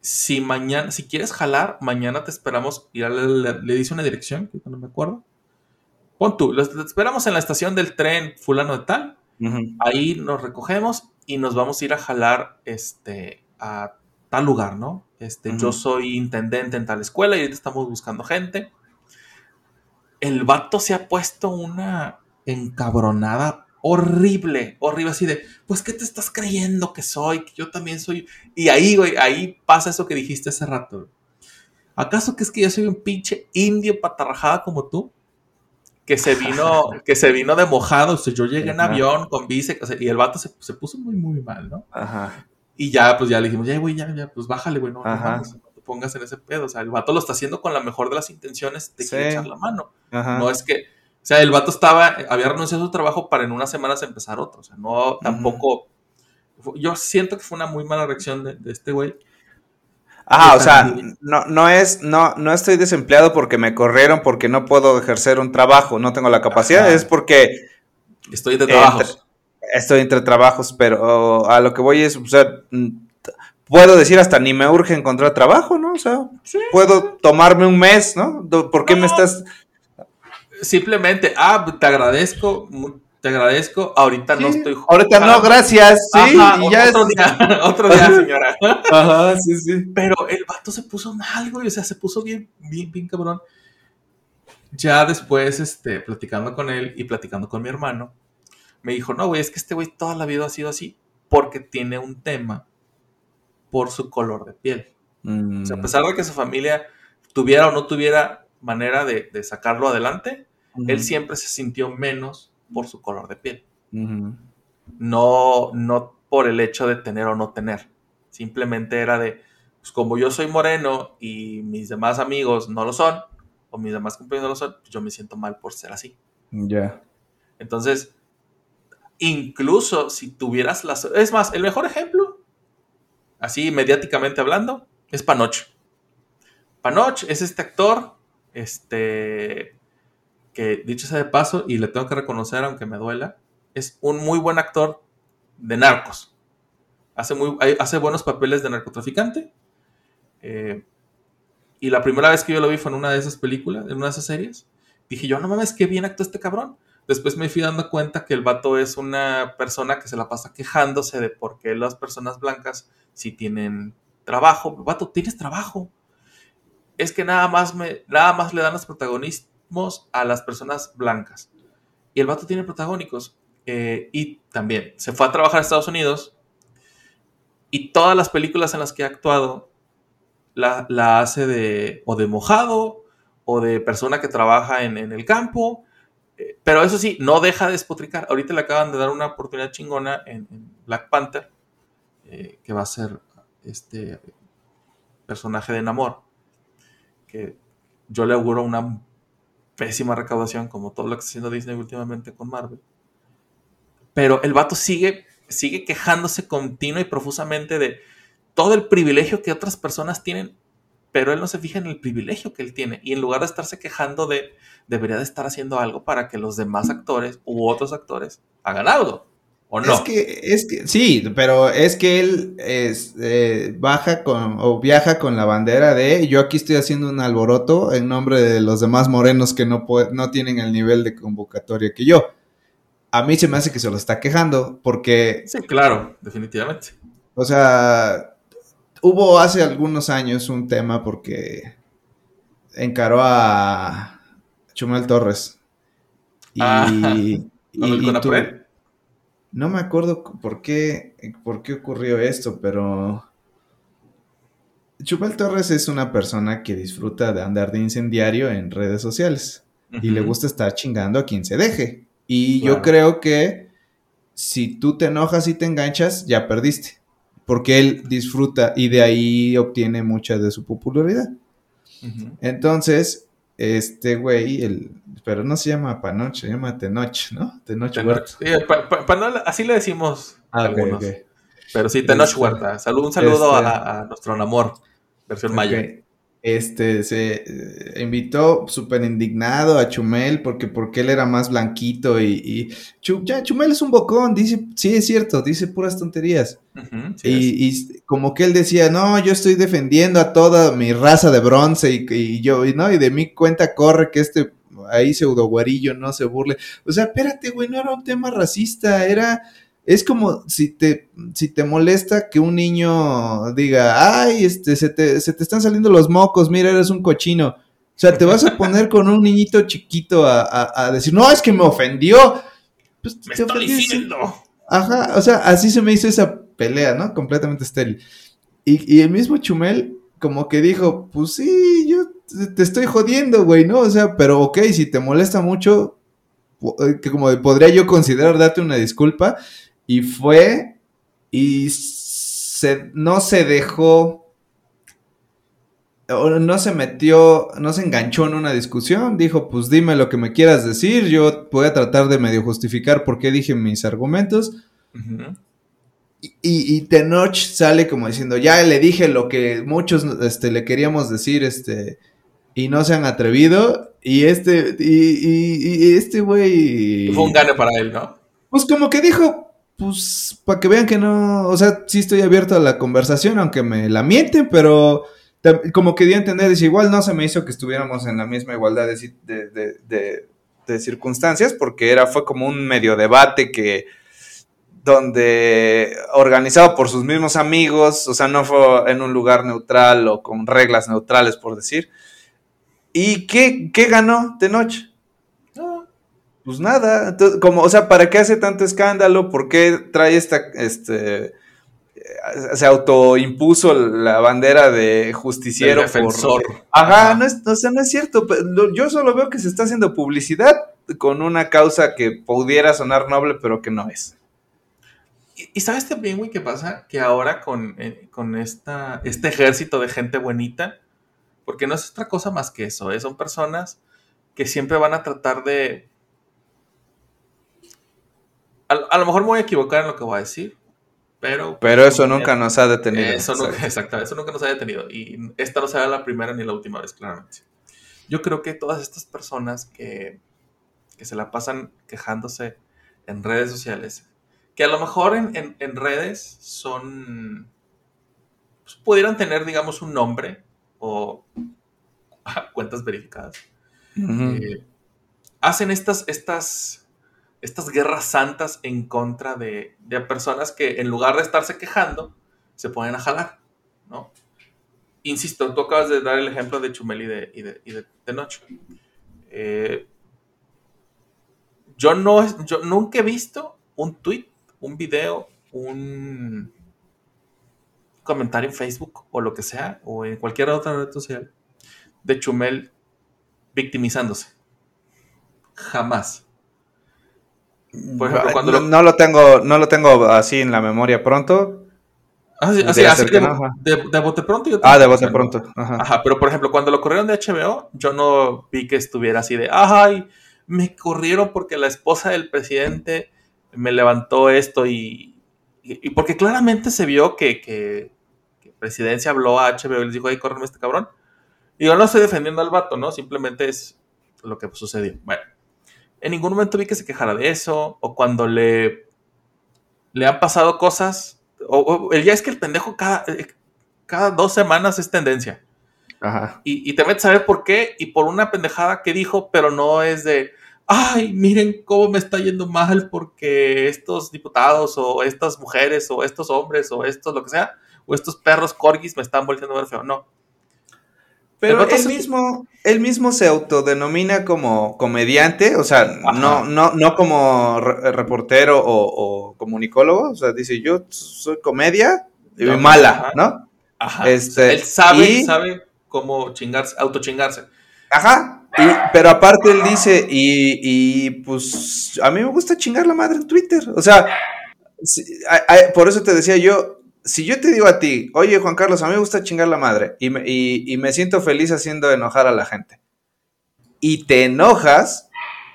si mañana, si quieres jalar, mañana te esperamos. Y le, le- le dice una dirección, que no me acuerdo. Pon tú, los- te esperamos en la estación del tren fulano de tal. Ahí nos recogemos y nos vamos a ir a jalar este, a tal lugar, ¿no? Este. Yo soy intendente en tal escuela y ahorita estamos buscando gente. El vato se ha puesto una encabronada horrible, horrible, así de, pues, ¿qué te estás creyendo que soy? Que yo también soy. Y ahí, güey, ahí pasa eso que dijiste hace rato. güey. ¿Acaso que es que yo soy un pinche indio patarrajada como tú? Que se vino, que se vino de mojado. O sea, yo llegué en Ajá. avión con bici, o sea, y el vato se, se puso muy, muy mal, ¿no? Ajá. Y ya, pues ya le dijimos, ya, güey, ya, ya, pues bájale, güey, no, no Ajá. mames, no te pongas en ese pedo. O sea, el vato lo está haciendo con la mejor de las intenciones de Sí. echar la mano. Ajá. No es que, o sea, el vato estaba, había renunciado a su trabajo para en unas semanas empezar otro. O sea, no, tampoco. Yo siento que fue una muy mala reacción de, de este güey. Ah, o sea, no, no es, no, no estoy desempleado porque me corrieron porque no puedo ejercer un trabajo, no tengo la capacidad, Ajá. es porque Estoy de trabajos. Estoy entre trabajos, pero a lo que voy es, o sea, mm, puedo decir hasta ni me urge encontrar trabajo, ¿no? O sea, puedo tomarme un mes, ¿no? ¿Por qué No. me estás? Simplemente, ah, te agradezco, te agradezco. Ahorita no estoy. Ahorita no, gracias, sí, Ajá, y ya otro es- día, otro día, señora. Ajá, sí, sí. Pero el vato se puso mal, güey. O sea, se puso bien, bien, bien cabrón. Ya después, este, platicando con él y platicando con mi hermano, me dijo, no, güey, es que este güey toda la vida ha sido así porque tiene un tema por su color de piel. Mm, O sea, a pesar de que su familia tuviera o no tuviera manera de, de sacarlo adelante, él siempre se sintió menos por su color de piel. Ujú. No, no por el hecho de tener o no tener. Simplemente era de, pues como yo soy moreno y mis demás amigos no lo son, o mis demás compañeros no lo son, pues yo me siento mal por ser así. Ya. Entonces, incluso si tuvieras las... Es más, el mejor ejemplo, así mediáticamente hablando, es Panoch. Panoch es este actor, este, que dicho sea de paso, y le tengo que reconocer, aunque me duela, es un muy buen actor de narcos. Hace, muy, hace buenos papeles de narcotraficante. Eh, y la primera vez que yo lo vi fue en una de esas películas, en una de esas series. Dije yo, no mames, qué bien actuó este cabrón. Después me fui dando cuenta que el vato es una persona que se la pasa quejándose de por qué las personas blancas sí tienen trabajo. Vato, tienes trabajo. Es que nada más, me, nada más le dan los protagonismos a las personas blancas. Y el vato tiene protagónicos. Eh, y también se fue a trabajar a Estados Unidos. Y todas las películas en las que ha actuado la, la hace de o de mojado o de persona que trabaja en, en el campo. Pero eso sí, no deja de despotricar. Ahorita le acaban de dar una oportunidad chingona en, Black Panther, eh, que va a ser este personaje de Namor. Que yo le auguro una pésima recaudación, como todo lo que está haciendo Disney últimamente con Marvel. Pero el vato sigue, sigue quejándose continuo y profusamente de todo el privilegio que otras personas tienen, pero él no se fija en el privilegio que él tiene. Y en lugar de estarse quejando de, debería de estar haciendo algo para que los demás actores u otros actores hagan algo. ¿O no? Es que, es que, sí, pero es que él es, eh, baja con, o viaja con la bandera de yo aquí estoy haciendo un alboroto en nombre de los demás morenos que no, no tienen el nivel de convocatoria que yo. A mí se me hace que se lo está quejando porque Sí, claro, definitivamente. O sea, hubo hace algunos años un tema porque encaró a Chumel Torres. Y, Ah, no me acuerdo por qué, por qué ocurrió esto, pero Chumel Torres es una persona que disfruta de andar de incendiario en redes sociales y le gusta estar chingando a quien se deje. Y yo creo que si tú te enojas y te enganchas, ya perdiste. Porque él disfruta y de ahí obtiene mucha de su popularidad. Entonces, este güey, el, pero no se llama Panoch, se llama Tenoch, ¿no? Tenoch Tenoch. Huerta. Sí, pa- pa- pa- no- así le decimos Ah, algunos. Pero sí, Tenoch Este, Huerta. Salud, un saludo este- a, a nuestro amor, versión maya. Este se eh, invitó súper indignado a Chumel porque, porque él era más blanquito y, y ya, Chumel es un bocón, dice, sí es cierto, dice puras tonterías. Sí. Y, y como que él decía, no, yo estoy defendiendo a toda mi raza de bronce y, y yo, y no, y de mi cuenta corre que este ahí pseudo guarillo no se burle. O sea, espérate, güey, no era un tema racista, era, es como si te, si te molesta que un niño diga, ay, este, se te, se te están saliendo los mocos, mira, eres un cochino. O sea, te vas a poner con un niñito chiquito a, a- a decir, no, es que me ofendió. Pues, Me sí. diciendo. Ajá, o sea, así se me hizo esa pelea, ¿no? Completamente estéril. Y, y el mismo Chumel, como que dijo, pues sí, yo te- estoy jodiendo, güey, ¿no? O sea, pero ok, si te molesta mucho, eh, que como podría yo considerar darte una disculpa. Y fue, y se, no se dejó, no se metió, no se enganchó en una discusión, dijo, pues dime lo que me quieras decir, yo voy a tratar de medio justificar por qué dije mis argumentos. Y, y Tenoch sale como diciendo, ya le dije lo que muchos este, le queríamos decir, este, y no se han atrevido. Y este, y, y- y este güey. Fue un gane para él, ¿no? Pues como que dijo, pues, para que vean que no, o sea, sí estoy abierto a la conversación, aunque me la mienten, pero como que a entender, dice, igual no se me hizo que estuviéramos en la misma igualdad de, de, de- de- de circunstancias, porque era, fue como un medio debate que, donde organizado por sus mismos amigos, o sea, no fue en un lugar neutral o con reglas neutrales, por decir. ¿Y qué, qué ganó Tenoch? No. Pues nada, entonces, como, o sea, ¿para qué hace tanto escándalo? ¿Por qué trae esta, este, eh, se autoimpuso la bandera de justiciero? Del defensor. por- Ajá, no es, o sea, no es cierto. Yo solo veo que se está haciendo publicidad con una causa que pudiera sonar noble, pero que no es. Y, y sabes también, güey, qué pasa? Que ahora con, eh, con esta, este ejército de gente bonita, porque no es otra cosa más que eso, ¿eh? son personas que siempre van a tratar de... A, a lo mejor me voy a equivocar en lo que voy a decir, pero... Pero eso nunca nos ha detenido. Eso nunca, exactamente, eso nunca nos ha detenido. Y esta no será la primera ni la última vez, claramente. Yo creo que todas estas personas que, que se la pasan quejándose en redes sociales, que a lo mejor en, en- en redes son. pues, pudieran tener, digamos, un nombre o cuentas verificadas. Ujú. eh, hacen estas, estas, estas guerras santas en contra de, personas que en lugar de estarse quejando, se ponen a jalar, ¿no? Insisto, tú acabas de dar el ejemplo de Chumel y de, y de, y de Tenoch. Eh, yo, no, yo nunca he visto un tweet, un video, un comentario en Facebook o lo que sea, o en cualquier otra red social, de Chumel victimizándose. Jamás. Por ejemplo, cuando no, lo- no lo tengo, no lo tengo así en la memoria pronto. Ah, sí, así, así de, que no, ajá. de- de bote pronto. yo Ah, de bote pronto. Ajá. Ajá, pero por ejemplo, cuando lo corrieron de HBO, yo no vi que estuviera así de, ay, me corrieron porque la esposa del presidente me levantó esto y, y, y porque claramente se vio que, que, que presidencia habló a HBO y les dijo, ay, córreme este cabrón. Y yo no estoy defendiendo al vato, ¿no? Simplemente es lo que sucedió. Bueno, en ningún momento vi que se quejara de eso o cuando le le han pasado cosas. O, o- el ya es que el pendejo cada, eh, cada dos semanas es tendencia. Ajá. Y, y te metes a ver por qué y por una pendejada que dijo, pero no es de, ay, miren cómo me está yendo mal porque estos diputados o estas mujeres o estos hombres o estos lo que sea, o estos perros corgis me están volviendo a ver feo. No. Pero él mismo, él mismo se autodenomina como comediante, o sea, Ajá. no, no, no como re- reportero o, o comunicólogo, o sea, dice yo soy comedia y No, mala, ajá. ¿no? Ajá. Este, él sabe, y- sabe cómo chingarse, autochingarse. Ajá. Y, pero aparte él dice, y, y, pues a mí me gusta chingar la madre en Twitter. O sea, si- a- a- por eso te decía yo, si yo te digo a ti, oye Juan Carlos, a mí me gusta chingar la madre y me, y- me siento feliz haciendo enojar a la gente. Y te enojas,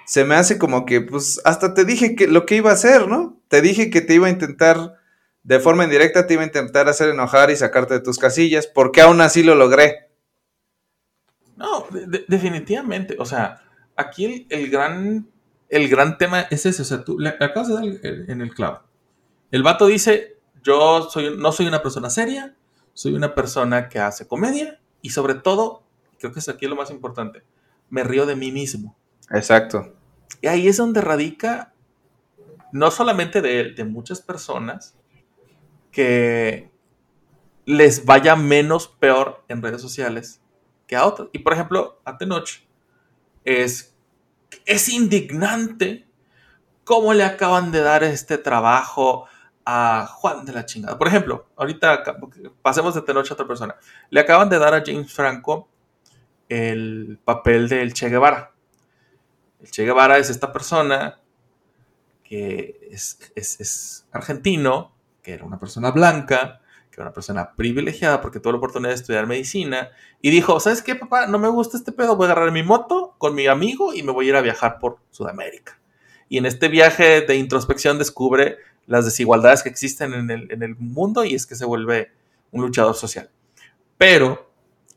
se me hace como que, pues hasta te dije que lo que iba a hacer, ¿no? Te dije que te iba a intentar, de forma indirecta, te iba a intentar hacer enojar y sacarte de tus casillas, porque aún así lo logré. No, de- de- definitivamente. O sea, aquí el, el gran, el gran tema es ese. O sea, tú le acabas de dar en el clavo. El vato dice, yo soy, no soy una persona seria, soy una persona que hace comedia y sobre todo, creo que es aquí lo más importante, me río de mí mismo. Exacto. Y ahí es donde radica, no solamente de él, de muchas personas que les vaya menos peor en redes sociales que a otros. Y por ejemplo, a Tenoch es, es indignante cómo le acaban de dar este trabajo a Juan de la chingada. Por ejemplo, ahorita pasemos de Tenoch a otra persona. Le acaban de dar a James Franco el papel del Che Guevara. El Che Guevara es esta persona que es- es argentino, que era una persona blanca, que era una persona privilegiada porque tuvo la oportunidad de estudiar medicina, y dijo, ¿sabes qué, papá? No me gusta este pedo, voy a agarrar mi moto con mi amigo y me voy a ir a viajar por Sudamérica. Y en este viaje de introspección descubre las desigualdades que existen en el, en el mundo y es que se vuelve un luchador social. Pero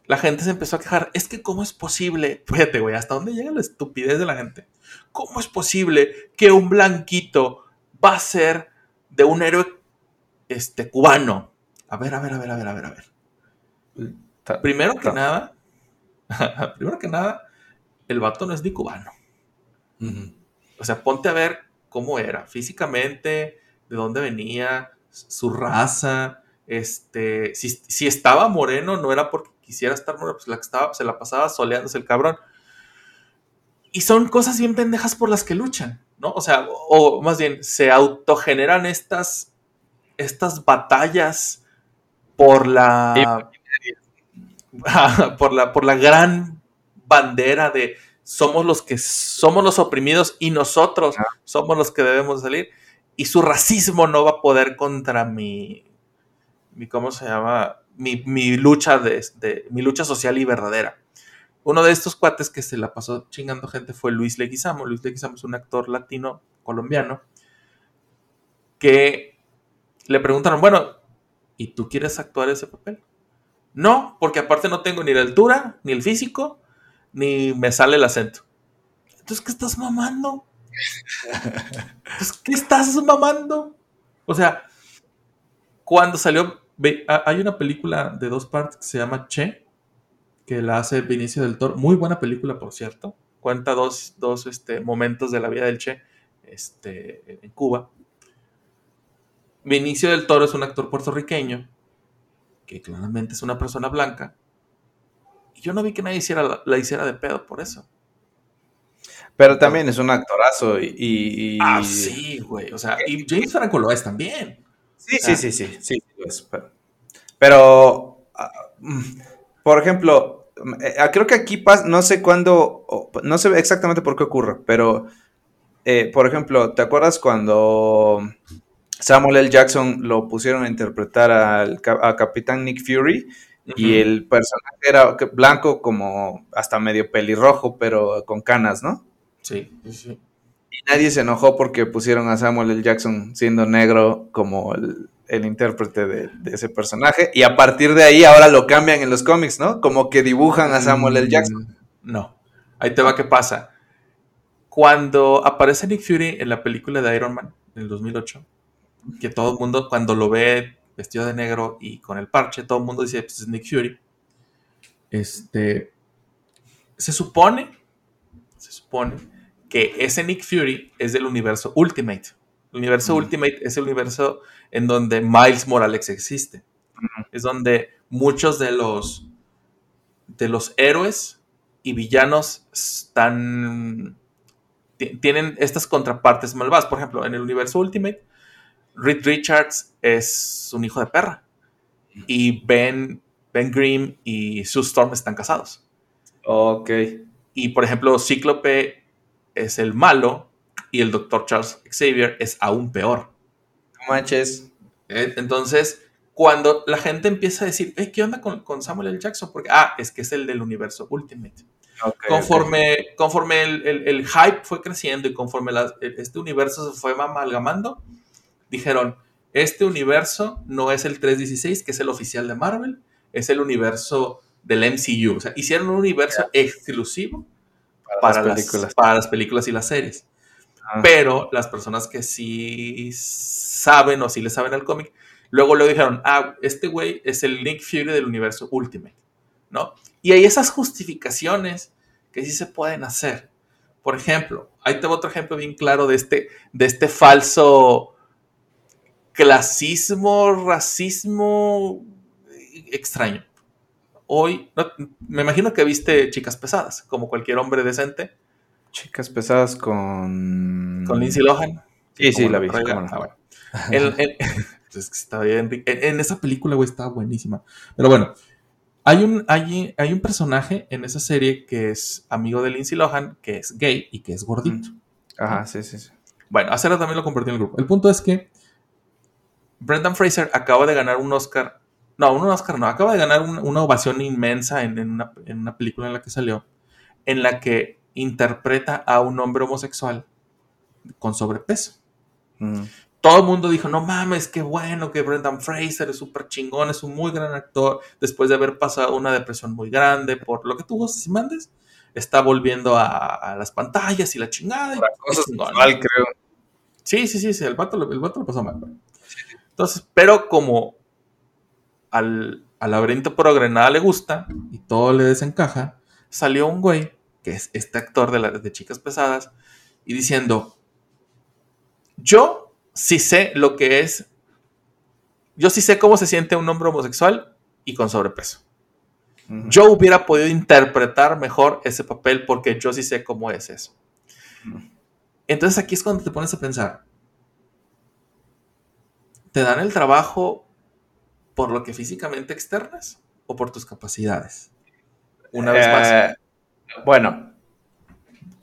la gente se empezó a quejar, es que cómo es posible, fíjate, güey, hasta dónde llega la estupidez de la gente. ¿Cómo es posible que un blanquito va a ser de un héroe este, cubano? A ver, a ver, a ver, a ver, a ver, a ver. Ta- Primero que nada, primero que nada, el vato no es ni cubano. O sea, ponte a ver cómo era físicamente, de dónde venía, su raza, este, si, si estaba moreno, no era porque quisiera estar moreno, pues la que estaba, se la pasaba soleándose el cabrón. Y son cosas bien pendejas por las que luchan, ¿no? O sea, o, o más bien, se autogeneran estas, estas batallas por la, por la, por la gran bandera de somos los que somos los oprimidos y nosotros somos los que debemos salir. Y su racismo no va a poder contra mi, mi ¿cómo se llama? Mi, mi lucha de, mi lucha social y verdadera. Uno de estos cuates que se la pasó chingando gente fue Luis Leguizamo. Luis Leguizamo es un actor latino colombiano que le preguntaron, bueno, ¿y tú quieres actuar ese papel? No, porque aparte no tengo ni la altura, ni el físico, ni me sale el acento. Entonces, ¿qué estás mamando? Pues, ¿Qué estás mamando? O sea, cuando salió, hay una película de dos partes que se llama Che, que la hace Benicio del Toro. Muy buena película, por cierto. Cuenta dos, dos este, momentos de la vida del Che este, en Cuba. Benicio del Toro es un actor puertorriqueño que claramente es una persona blanca. Y yo no vi que nadie hiciera la hiciera de pedo por eso. Pero también es un actorazo y... y- y- Ah, sí, güey. O sea, y James Franco lo es también. Sí, sí, sí, sí, sí, lo es, pero, pero, ah, mm, por ejemplo, eh, ah, creo que aquí pasa, no sé cuándo, no sé exactamente por qué ocurre, pero, eh, por ejemplo, ¿te acuerdas cuando Samuel L. Jackson lo pusieron a interpretar al, a Capitán Nick Fury y el personaje era blanco como hasta medio pelirrojo, pero con canas, ¿no? Sí, sí, sí. Y nadie se enojó porque pusieron a Samuel L. Jackson siendo negro como el, el intérprete de, de ese personaje. Y a partir de ahí ahora lo cambian en los cómics, ¿no? Como que dibujan a Samuel L. Jackson. Mm, No. Ahí te va qué pasa. Cuando aparece Nick Fury en la película de Iron Man en el 2008, que todo el mundo cuando lo ve vestido de negro y con el parche, todo el mundo dice, pues es Nick Fury. Este, se supone, se supone que ese Nick Fury es del universo Ultimate. El universo Ultimate es el universo en donde Miles Morales existe. Es donde muchos de los de los héroes y villanos están tienen estas contrapartes malvadas. Por ejemplo, en el universo Ultimate, Reed Richards es un hijo de perra. Y Ben, Ben Grimm y Sue Storm están casados. Ok. Y por ejemplo, Cíclope es el malo y el Dr. Charles Xavier es aún peor. No manches. Eh, Entonces, cuando la gente empieza a decir, "Eh, ¿qué onda con, con Samuel L. Jackson? Porque, ah, es que es el del universo Ultimate. Conforme conforme el, el- el hype fue creciendo y conforme este universo se fue amalgamando, dijeron, este universo no es el 316, que es el oficial de Marvel, es el universo del MCU. O sea, hicieron un universo exclusivo para, las las, películas. para las películas y las series. Ah. Pero las personas que sí saben o sí le saben al cómic, luego le dijeron, ah, este güey es el Nick Fury del universo Ultimate, ¿no? Y hay esas justificaciones que sí se pueden hacer. Por ejemplo, ahí tengo otro ejemplo bien claro de este, de este falso clasismo, racismo extraño. Hoy, no- me imagino que viste Chicas Pesadas, como cualquier hombre decente, Chicas pesadas con. con Lindsay Lohan. Sí, sí, la vi. no. Ah, bueno. Es que está bien, en, en esa película, güey, está buenísima. Pero bueno, hay un, hay, hay un personaje en esa serie que es amigo de Lindsay Lohan, que es gay y que es gordito. Ajá, sí, sí, sí. Bueno, hace rato también lo compartí en el grupo. El punto es que Brendan Fraser acaba de ganar un Oscar. No, un Oscar no. Acaba de ganar un- una ovación inmensa en, en una, en una película en la que salió. En la que interpreta a un hombre homosexual con sobrepeso. Mm. Todo el mundo dijo, no mames, qué bueno que Brendan Fraser es súper chingón, es un muy gran actor, después de haber pasado una depresión muy grande por lo que tú gustes y mandes, está volviendo a, a las pantallas y la chingada. Cosa creo. Sí, sí, sí, sí, el vato, lo- el vato lo pasó mal. Entonces, pero como al, al laberinto progre nada le gusta y todo le desencaja, salió un güey, que es este actor de, la- de Chicas Pesadas, y diciendo, yo sí sé lo que es, yo sí sé cómo se siente un hombre homosexual y con sobrepeso. Yo hubiera podido interpretar mejor ese papel porque yo sí sé cómo es eso. Entonces aquí es cuando te pones a pensar, ¿te dan el trabajo por lo que físicamente externas o por tus capacidades? Una vez más. Eh, Bueno,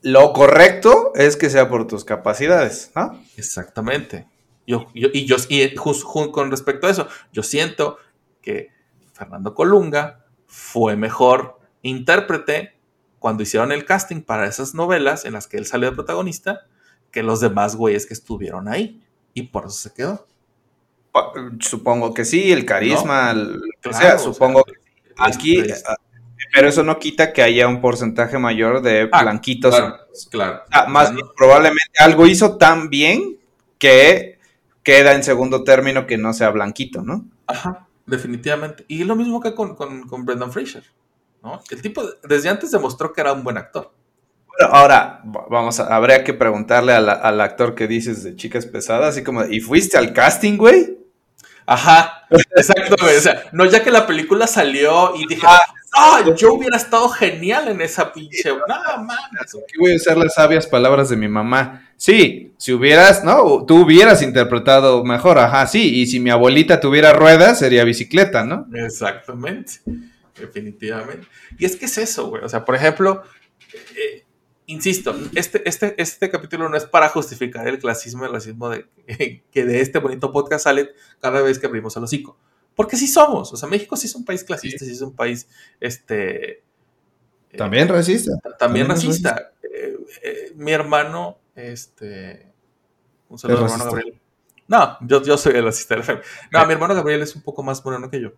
lo correcto es que sea por tus capacidades, ¿no? Exactamente. Yo, yo- y yo, y con respecto a eso, yo siento que Fernando Colunga fue mejor intérprete cuando hicieron el casting para esas novelas en las que él salió de protagonista que los demás güeyes que estuvieron ahí. Y por eso se quedó. Supongo que sí, el carisma, el- o sea, supongo que aquí, es- ah, pero eso no quita que haya un porcentaje mayor de Ah, blanquitos. Claro, claro. Ah, más bien, probablemente algo hizo tan bien que queda en segundo término que no sea blanquito, ¿no? Ajá, definitivamente. Y lo mismo que con, con, con Brendan Fraser. ¿no? El tipo desde antes demostró que era un buen actor. Bueno, ahora, va- vamos a, habría que preguntarle la- al actor que dices de chicas pesadas, así como, ¿y fuiste al casting, güey? Ajá, exacto, güey. O sea, no ya que la película salió y dije, ah, yo hubiera estado genial en esa pinche. No, mames. Aquí voy a usar las sabias palabras de mi mamá. Sí, si hubieras, no, tú hubieras interpretado mejor, ajá, sí, y si mi abuelita tuviera ruedas, sería bicicleta, ¿no? Exactamente, definitivamente. Y es que es eso, güey. O sea, por ejemplo, eh, insisto, este, este, este capítulo no es para justificar el clasismo y el racismo de, que de este bonito podcast sale cada vez que abrimos el hocico. Porque sí somos. O sea, México sí es un país clasista, sí, es un país, este... eh, También racista. también racista. Eh, eh, mi hermano, este. Un saludo Es a mi hermano. Gabriel. No, yo, yo soy el racista del FM. No, mi hermano Gabriel es un poco más moreno que yo.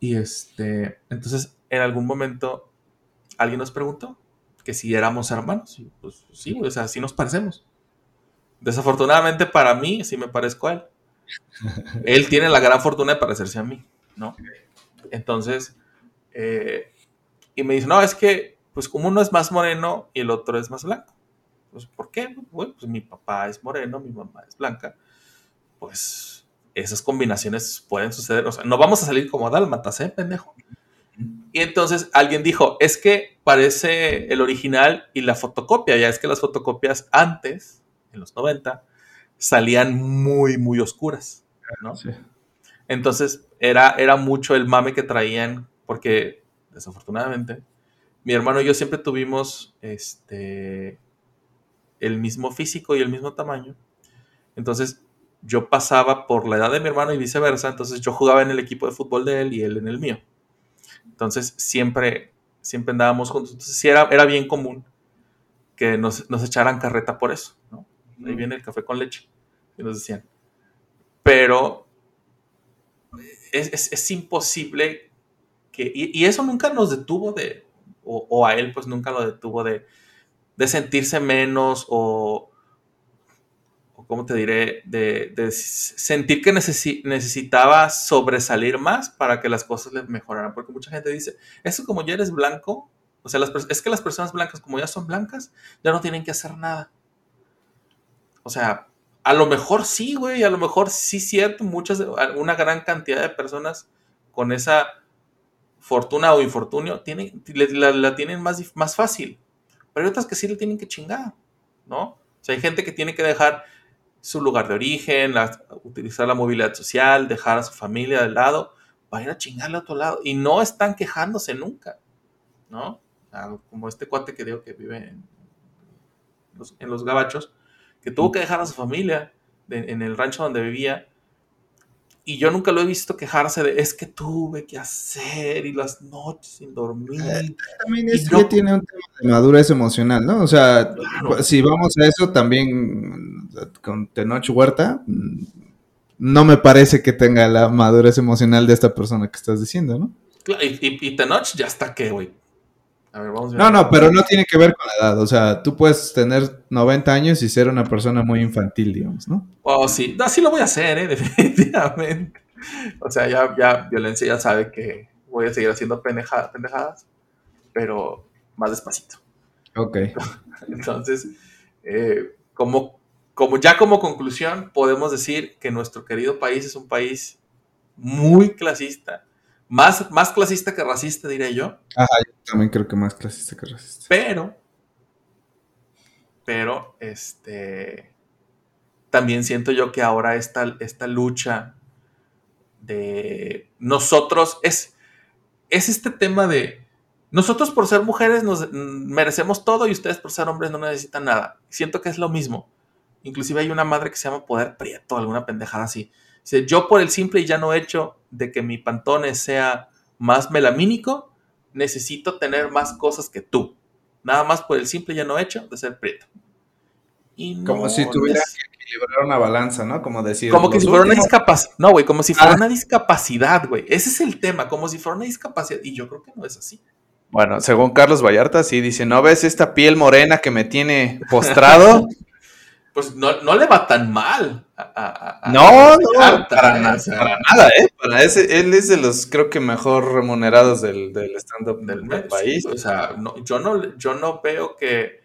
Y este. Entonces, en algún momento, alguien nos preguntó que si éramos hermanos. Y pues sí, o sea, sí nos parecemos. Desafortunadamente para mí, sí me parezco a él. él tiene la gran fortuna de parecerse a mí, ¿no? Entonces, eh, y me dice, no, es que, pues como uno es más moreno y el otro es más blanco. Pues, ¿por qué? Bueno, pues mi papá es moreno, mi mamá es blanca. Pues esas combinaciones pueden suceder. O sea, no vamos a salir como dálmatas, ¿eh, pendejo? Y entonces alguien dijo, es que parece el original y la fotocopia. Ya es que las fotocopias antes, en los 90, salían muy, muy oscuras, ¿no? Sí. Entonces era, era mucho el mame que traían, porque desafortunadamente mi hermano y yo siempre tuvimos este, el mismo físico y el mismo tamaño. Entonces yo pasaba por la edad de mi hermano y viceversa, entonces yo jugaba en el equipo de fútbol de él y él en el mío. Entonces siempre, siempre andábamos juntos. Entonces sí era, era bien común que nos, nos echaran carreta por eso, ¿no? Ahí viene el café con leche, que nos decían. Pero es, es- es imposible que... Y, y eso nunca nos detuvo de... O, o a él pues nunca lo detuvo de, de sentirse menos o... ¿Cómo te diré? De, de sentir que necesi- necesitaba sobresalir más para que las cosas le mejoraran. Porque mucha gente dice, eso como ya eres blanco, o sea, es que las personas blancas como ya son blancas, ya no tienen que hacer nada. O sea, a lo mejor sí, güey, a lo mejor sí cierto, muchas, una gran cantidad de personas con esa fortuna o infortunio tienen, la, tienen más, más fácil, pero hay otras que sí le tienen que chingar, ¿no? O sea, hay gente que tiene que dejar su lugar de origen, utilizar la movilidad social, dejar a su familia de lado, para ir a chingarle a otro lado, y no están quejándose nunca, ¿no? Como este cuate que digo que vive en los, en los gabachos, que tuvo que dejar a su familia en el rancho donde vivía. Y yo nunca lo he visto quejarse de, es que tuve que hacer y las noches sin dormir. También Y es no- que tiene un tema de madurez emocional, ¿no? O sea, Claro. si vamos a eso, también con Tenoch Huerta, mm, no me parece que tenga la madurez emocional de esta persona que estás diciendo, ¿no? Claro, Y, y, y Tenoch ya está que, güey. A ver, vamos a ver. No, no, pero no tiene que ver con la edad. O sea, tú puedes tener 90 años y ser una persona muy infantil, digamos, ¿no? Oh, sí. No, sí lo voy a hacer, ¿eh? Definitivamente. O sea, ya, ya Violencia ya sabe que voy a seguir haciendo pendeja- pendejadas, pero más despacito. Ok. Entonces, eh, como, como ya como conclusión, podemos decir que nuestro querido país es un país muy clasista, más, más clasista que racista, diré yo, Ajá, también creo que más clasista que racista. pero, pero, este, también siento yo que ahora esta, esta lucha de nosotros es, es este tema de nosotros por ser mujeres nos mm, merecemos todo y ustedes por ser hombres no necesitan nada. Siento que es lo mismo. Inclusive hay una madre que se llama Poder Prieto, alguna pendejada así. Dice, yo por el simple y llano hecho de que mi pantone sea más melamínico, necesito tener más cosas que tú. Nada más por el simple y llano hecho de ser prieto. Y no Como si tuviera que equilibrar una balanza, ¿no? Como decir. como que si fuera una discapacidad. No, güey, como si fuera Ah. una discapacidad, güey. Ese es el tema, como si fuera una discapacidad. Y yo creo que no es así. Bueno, según Carlos Vallarta, sí dice, ¿no ves esta piel morena que me tiene postrado? Pues no, no le va tan mal. A- a- a- No, a no, para, nada, ¿eh? Para ese, él es de los, creo que mejor remunerados del, del stand-up del del, país. O sea, no, yo, no, yo no veo que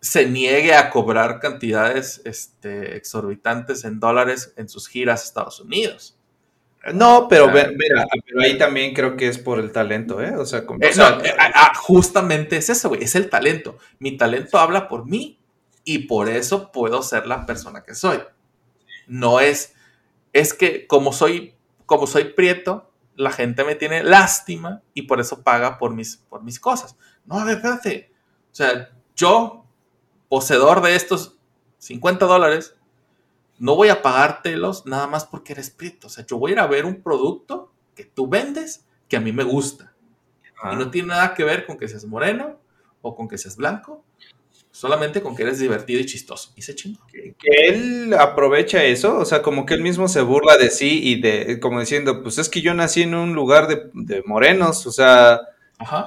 se niegue a cobrar cantidades este, exorbitantes en dólares en sus giras a Estados Unidos. No, pero Ah. mira, pero ahí también creo que es por el talento, ¿eh? O sea, como- Eh, o sea, no, eh, ah, ah, justamente es eso, güey, es el talento. Mi talento habla por mí y por eso puedo ser la persona que soy. No es, es que como soy, como soy prieto, la gente me tiene lástima y por eso paga por mis, por mis cosas. No, a ver, espérate. O sea, yo, poseedor de estos 50 dólares, no voy a pagártelos nada más porque eres prieto. O sea, yo voy a ir a ver un producto que tú vendes que a mí me gusta. ah. Y no tiene nada que ver con que seas moreno o con que seas blanco, solamente con que eres divertido y chistoso. Y se chingó. que él aprovecha eso, o sea, como que él mismo se burla de sí y de, como diciendo, pues es que yo nací en un lugar de, de morenos, o sea, Ajá.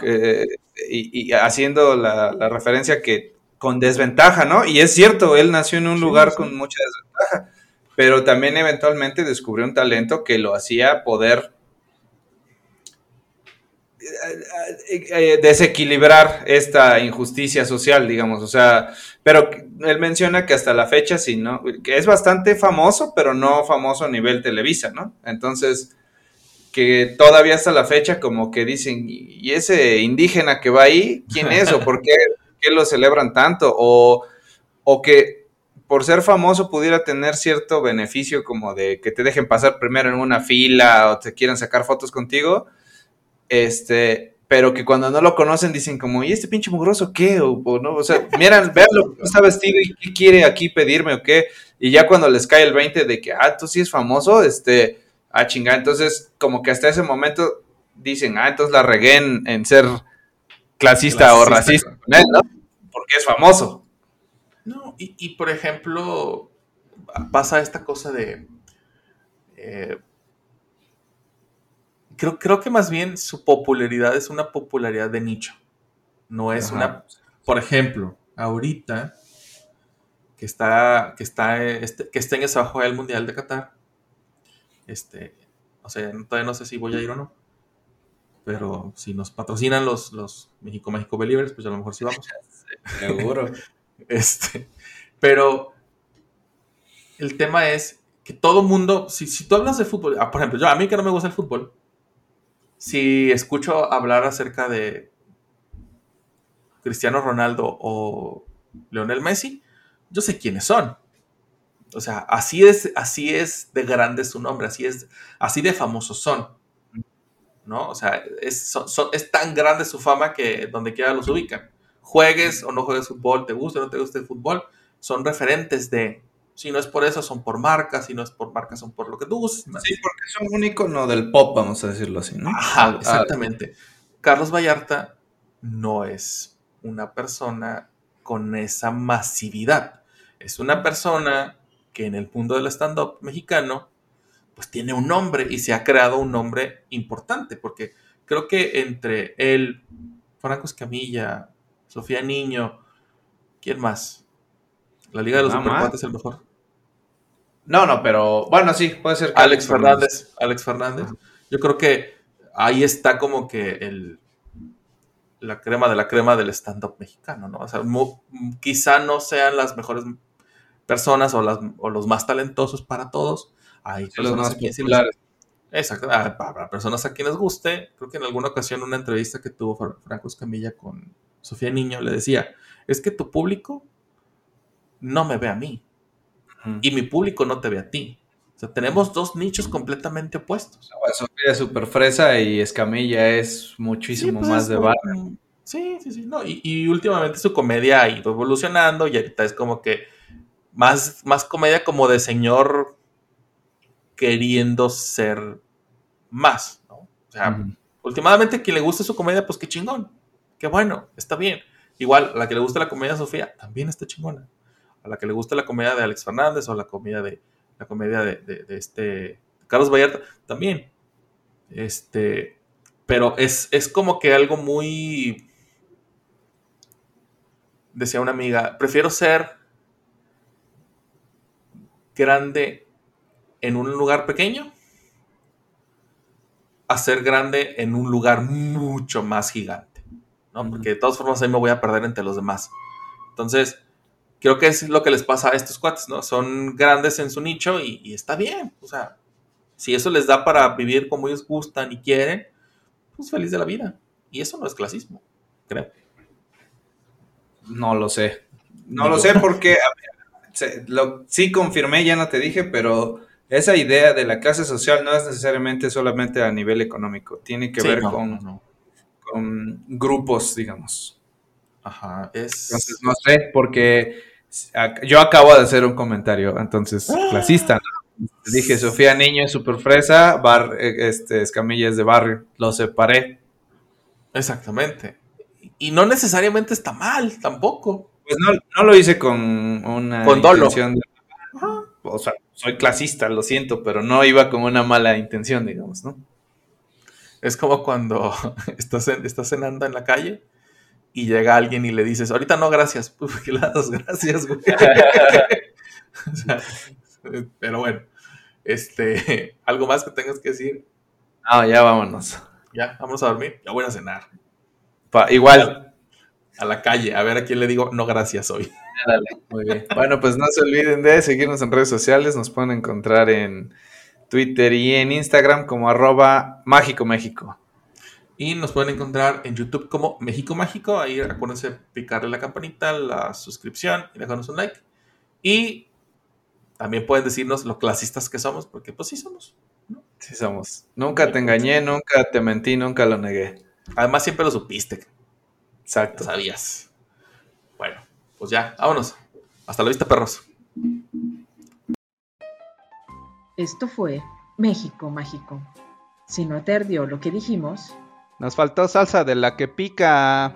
y, y haciendo la, la referencia que con desventaja, ¿no? Y es cierto, él nació en un Sí, lugar sí. con mucha desventaja, pero también eventualmente descubrió un talento que lo hacía poder desequilibrar esta injusticia social, digamos, o sea, pero él menciona que hasta la fecha sí, ¿no? Que es bastante famoso, pero no famoso a nivel Televisa, ¿no? Entonces, que todavía hasta la fecha como que dicen, ¿y ese indígena que va ahí? ¿Quién es? ¿O por qué, qué lo celebran tanto? O, o que por ser famoso pudiera tener cierto beneficio como de que te dejen pasar primero en una fila o te quieran sacar fotos contigo, este, pero que cuando no lo conocen dicen como, ¿y este pinche mugroso qué? O, o no, o sea, miran, vean lo que está vestido y qué quiere aquí pedirme o qué, y ya cuando les cae el 20 de que, ah, tú sí es famoso, este, ah, chingada, entonces como que hasta ese momento dicen, ah, entonces la regué en, en ser clasista, o racista con él, ¿no? Porque es famoso. No, y, y, por ejemplo, pasa esta cosa de. eh, creo, creo que más bien su popularidad es una popularidad de nicho. No es Ajá. una. Por ejemplo, ahorita que está, que está, este, que está en ese bajo del Mundial de Qatar. Este, o sea, todavía no sé si voy a ir o no. Pero si nos patrocinan los, los México México Believers, pues a lo mejor sí vamos. Seguro. Este, pero el tema es que todo mundo, si, si tú hablas de fútbol, ah, por ejemplo, yo a mí que no me gusta el fútbol, si escucho hablar acerca de Cristiano Ronaldo o Leonel Messi, yo sé quiénes son. O sea, así es, así es de grande su nombre, así es, así de famosos son. ¿No? O sea, es, es tan grande su fama que donde quiera los ubican. Juegues o no juegues fútbol, te guste o no te guste el fútbol, son referentes de. Si no es por eso, son por marcas, si no es por marcas, son por lo que tú gustes. Sí, porque son un icono del pop, vamos a decirlo así, ¿no? Ajá, exactamente. Carlos Vallarta no es una persona con esa masividad. Es una persona que en el mundo del stand-up mexicano, pues tiene un nombre y se ha creado un nombre importante, porque creo que entre él, Franco Escamilla, Sofía Niño, ¿quién más? La Liga de los Supercuates es el mejor. No, no, pero bueno, sí, puede ser. Alex Fernández, Alex Fernández. Yo creo que ahí está como que el la crema de la crema del stand-up mexicano, ¿no? O sea, quizá no sean las mejores personas o, las, o los más talentosos para todos. Hay Sí, los personas más a quienes sí les- populares. Exacto, ah, para personas a quienes guste. Creo que en alguna ocasión una entrevista que tuvo Fra- Franco Escamilla con Sofía Niño le decía, es que tu público no me ve a mí Y mi público no te ve a ti. O sea, tenemos dos nichos completamente opuestos. Bueno, Sofía es súper fresa y Escamilla es muchísimo Sí, pues, más es de como- barrio. Sí, sí, sí. No, y, y últimamente su comedia ha ido evolucionando y ahorita es como que más, más comedia como de señor queriendo ser más, ¿no? O sea, últimamente quien le guste su comedia, pues qué chingón. Qué bueno, está bien. Igual, a la que le gusta la comedia Sofía, también está chingona. A la que le gusta la comedia de Alex Fernández o la comedia de la comedia de, de- de este Carlos Vallarta, también. Este, pero es, es como que algo muy. Decía una amiga, prefiero ser grande en un lugar pequeño a ser grande en un lugar mucho más gigante, ¿no? Porque de todas formas ahí me voy a perder entre los demás. Entonces, creo que es lo que les pasa a estos cuates, ¿no? Son grandes en su nicho y, y está bien, o sea, si eso les da para vivir como ellos gustan y quieren, pues feliz de la vida. Y eso no es clasismo, creo. No lo sé. No lo sé porque a ver, se- lo, sí confirmé, ya no te dije, pero esa idea de la clase social no es necesariamente solamente a nivel económico. Tiene que Sí, ver no, con, no, con grupos, digamos. Ajá, es... Entonces, no sé, porque yo acabo de hacer un comentario, entonces, clasista, ¿no? Dije, Sofía Niño es super fresa, bar, eh, este, Escamilla es de barrio. Lo separé. Exactamente. Y no necesariamente está mal, tampoco. Pues no, no lo hice con una Con dolo. intención de- O sea, soy clasista, lo siento, pero no iba con una mala intención, digamos, ¿no? Es como cuando estás, en- estás cenando en la calle y llega alguien y le dices, ahorita no, gracias. Pues, ¿por qué le das gracias, güey? O sea, pero bueno, este, ¿algo más que tengas que decir? No, ya vámonos. Ya, vamos a dormir. Ya voy a cenar. Pa- igual. A la calle, a ver a quién le digo no gracias hoy. Muy bien. Bueno, pues no se olviden de seguirnos en redes sociales. Nos pueden encontrar en Twitter y en Instagram como arroba mágico México. Y nos pueden encontrar en YouTube como México Mágico. Ahí acuérdense picarle la campanita, la suscripción y dejarnos un like. Y también pueden decirnos lo clasistas que somos, porque pues sí somos. Sí somos. Nunca te engañé, nunca te mentí, nunca lo negué. Además siempre lo supiste, lo Exacto. sabías. Bueno, pues ya, vámonos. Hasta la vista, perros. Esto fue México Mágico. Si no te ardió lo que dijimos, Nos faltó salsa de la que pica.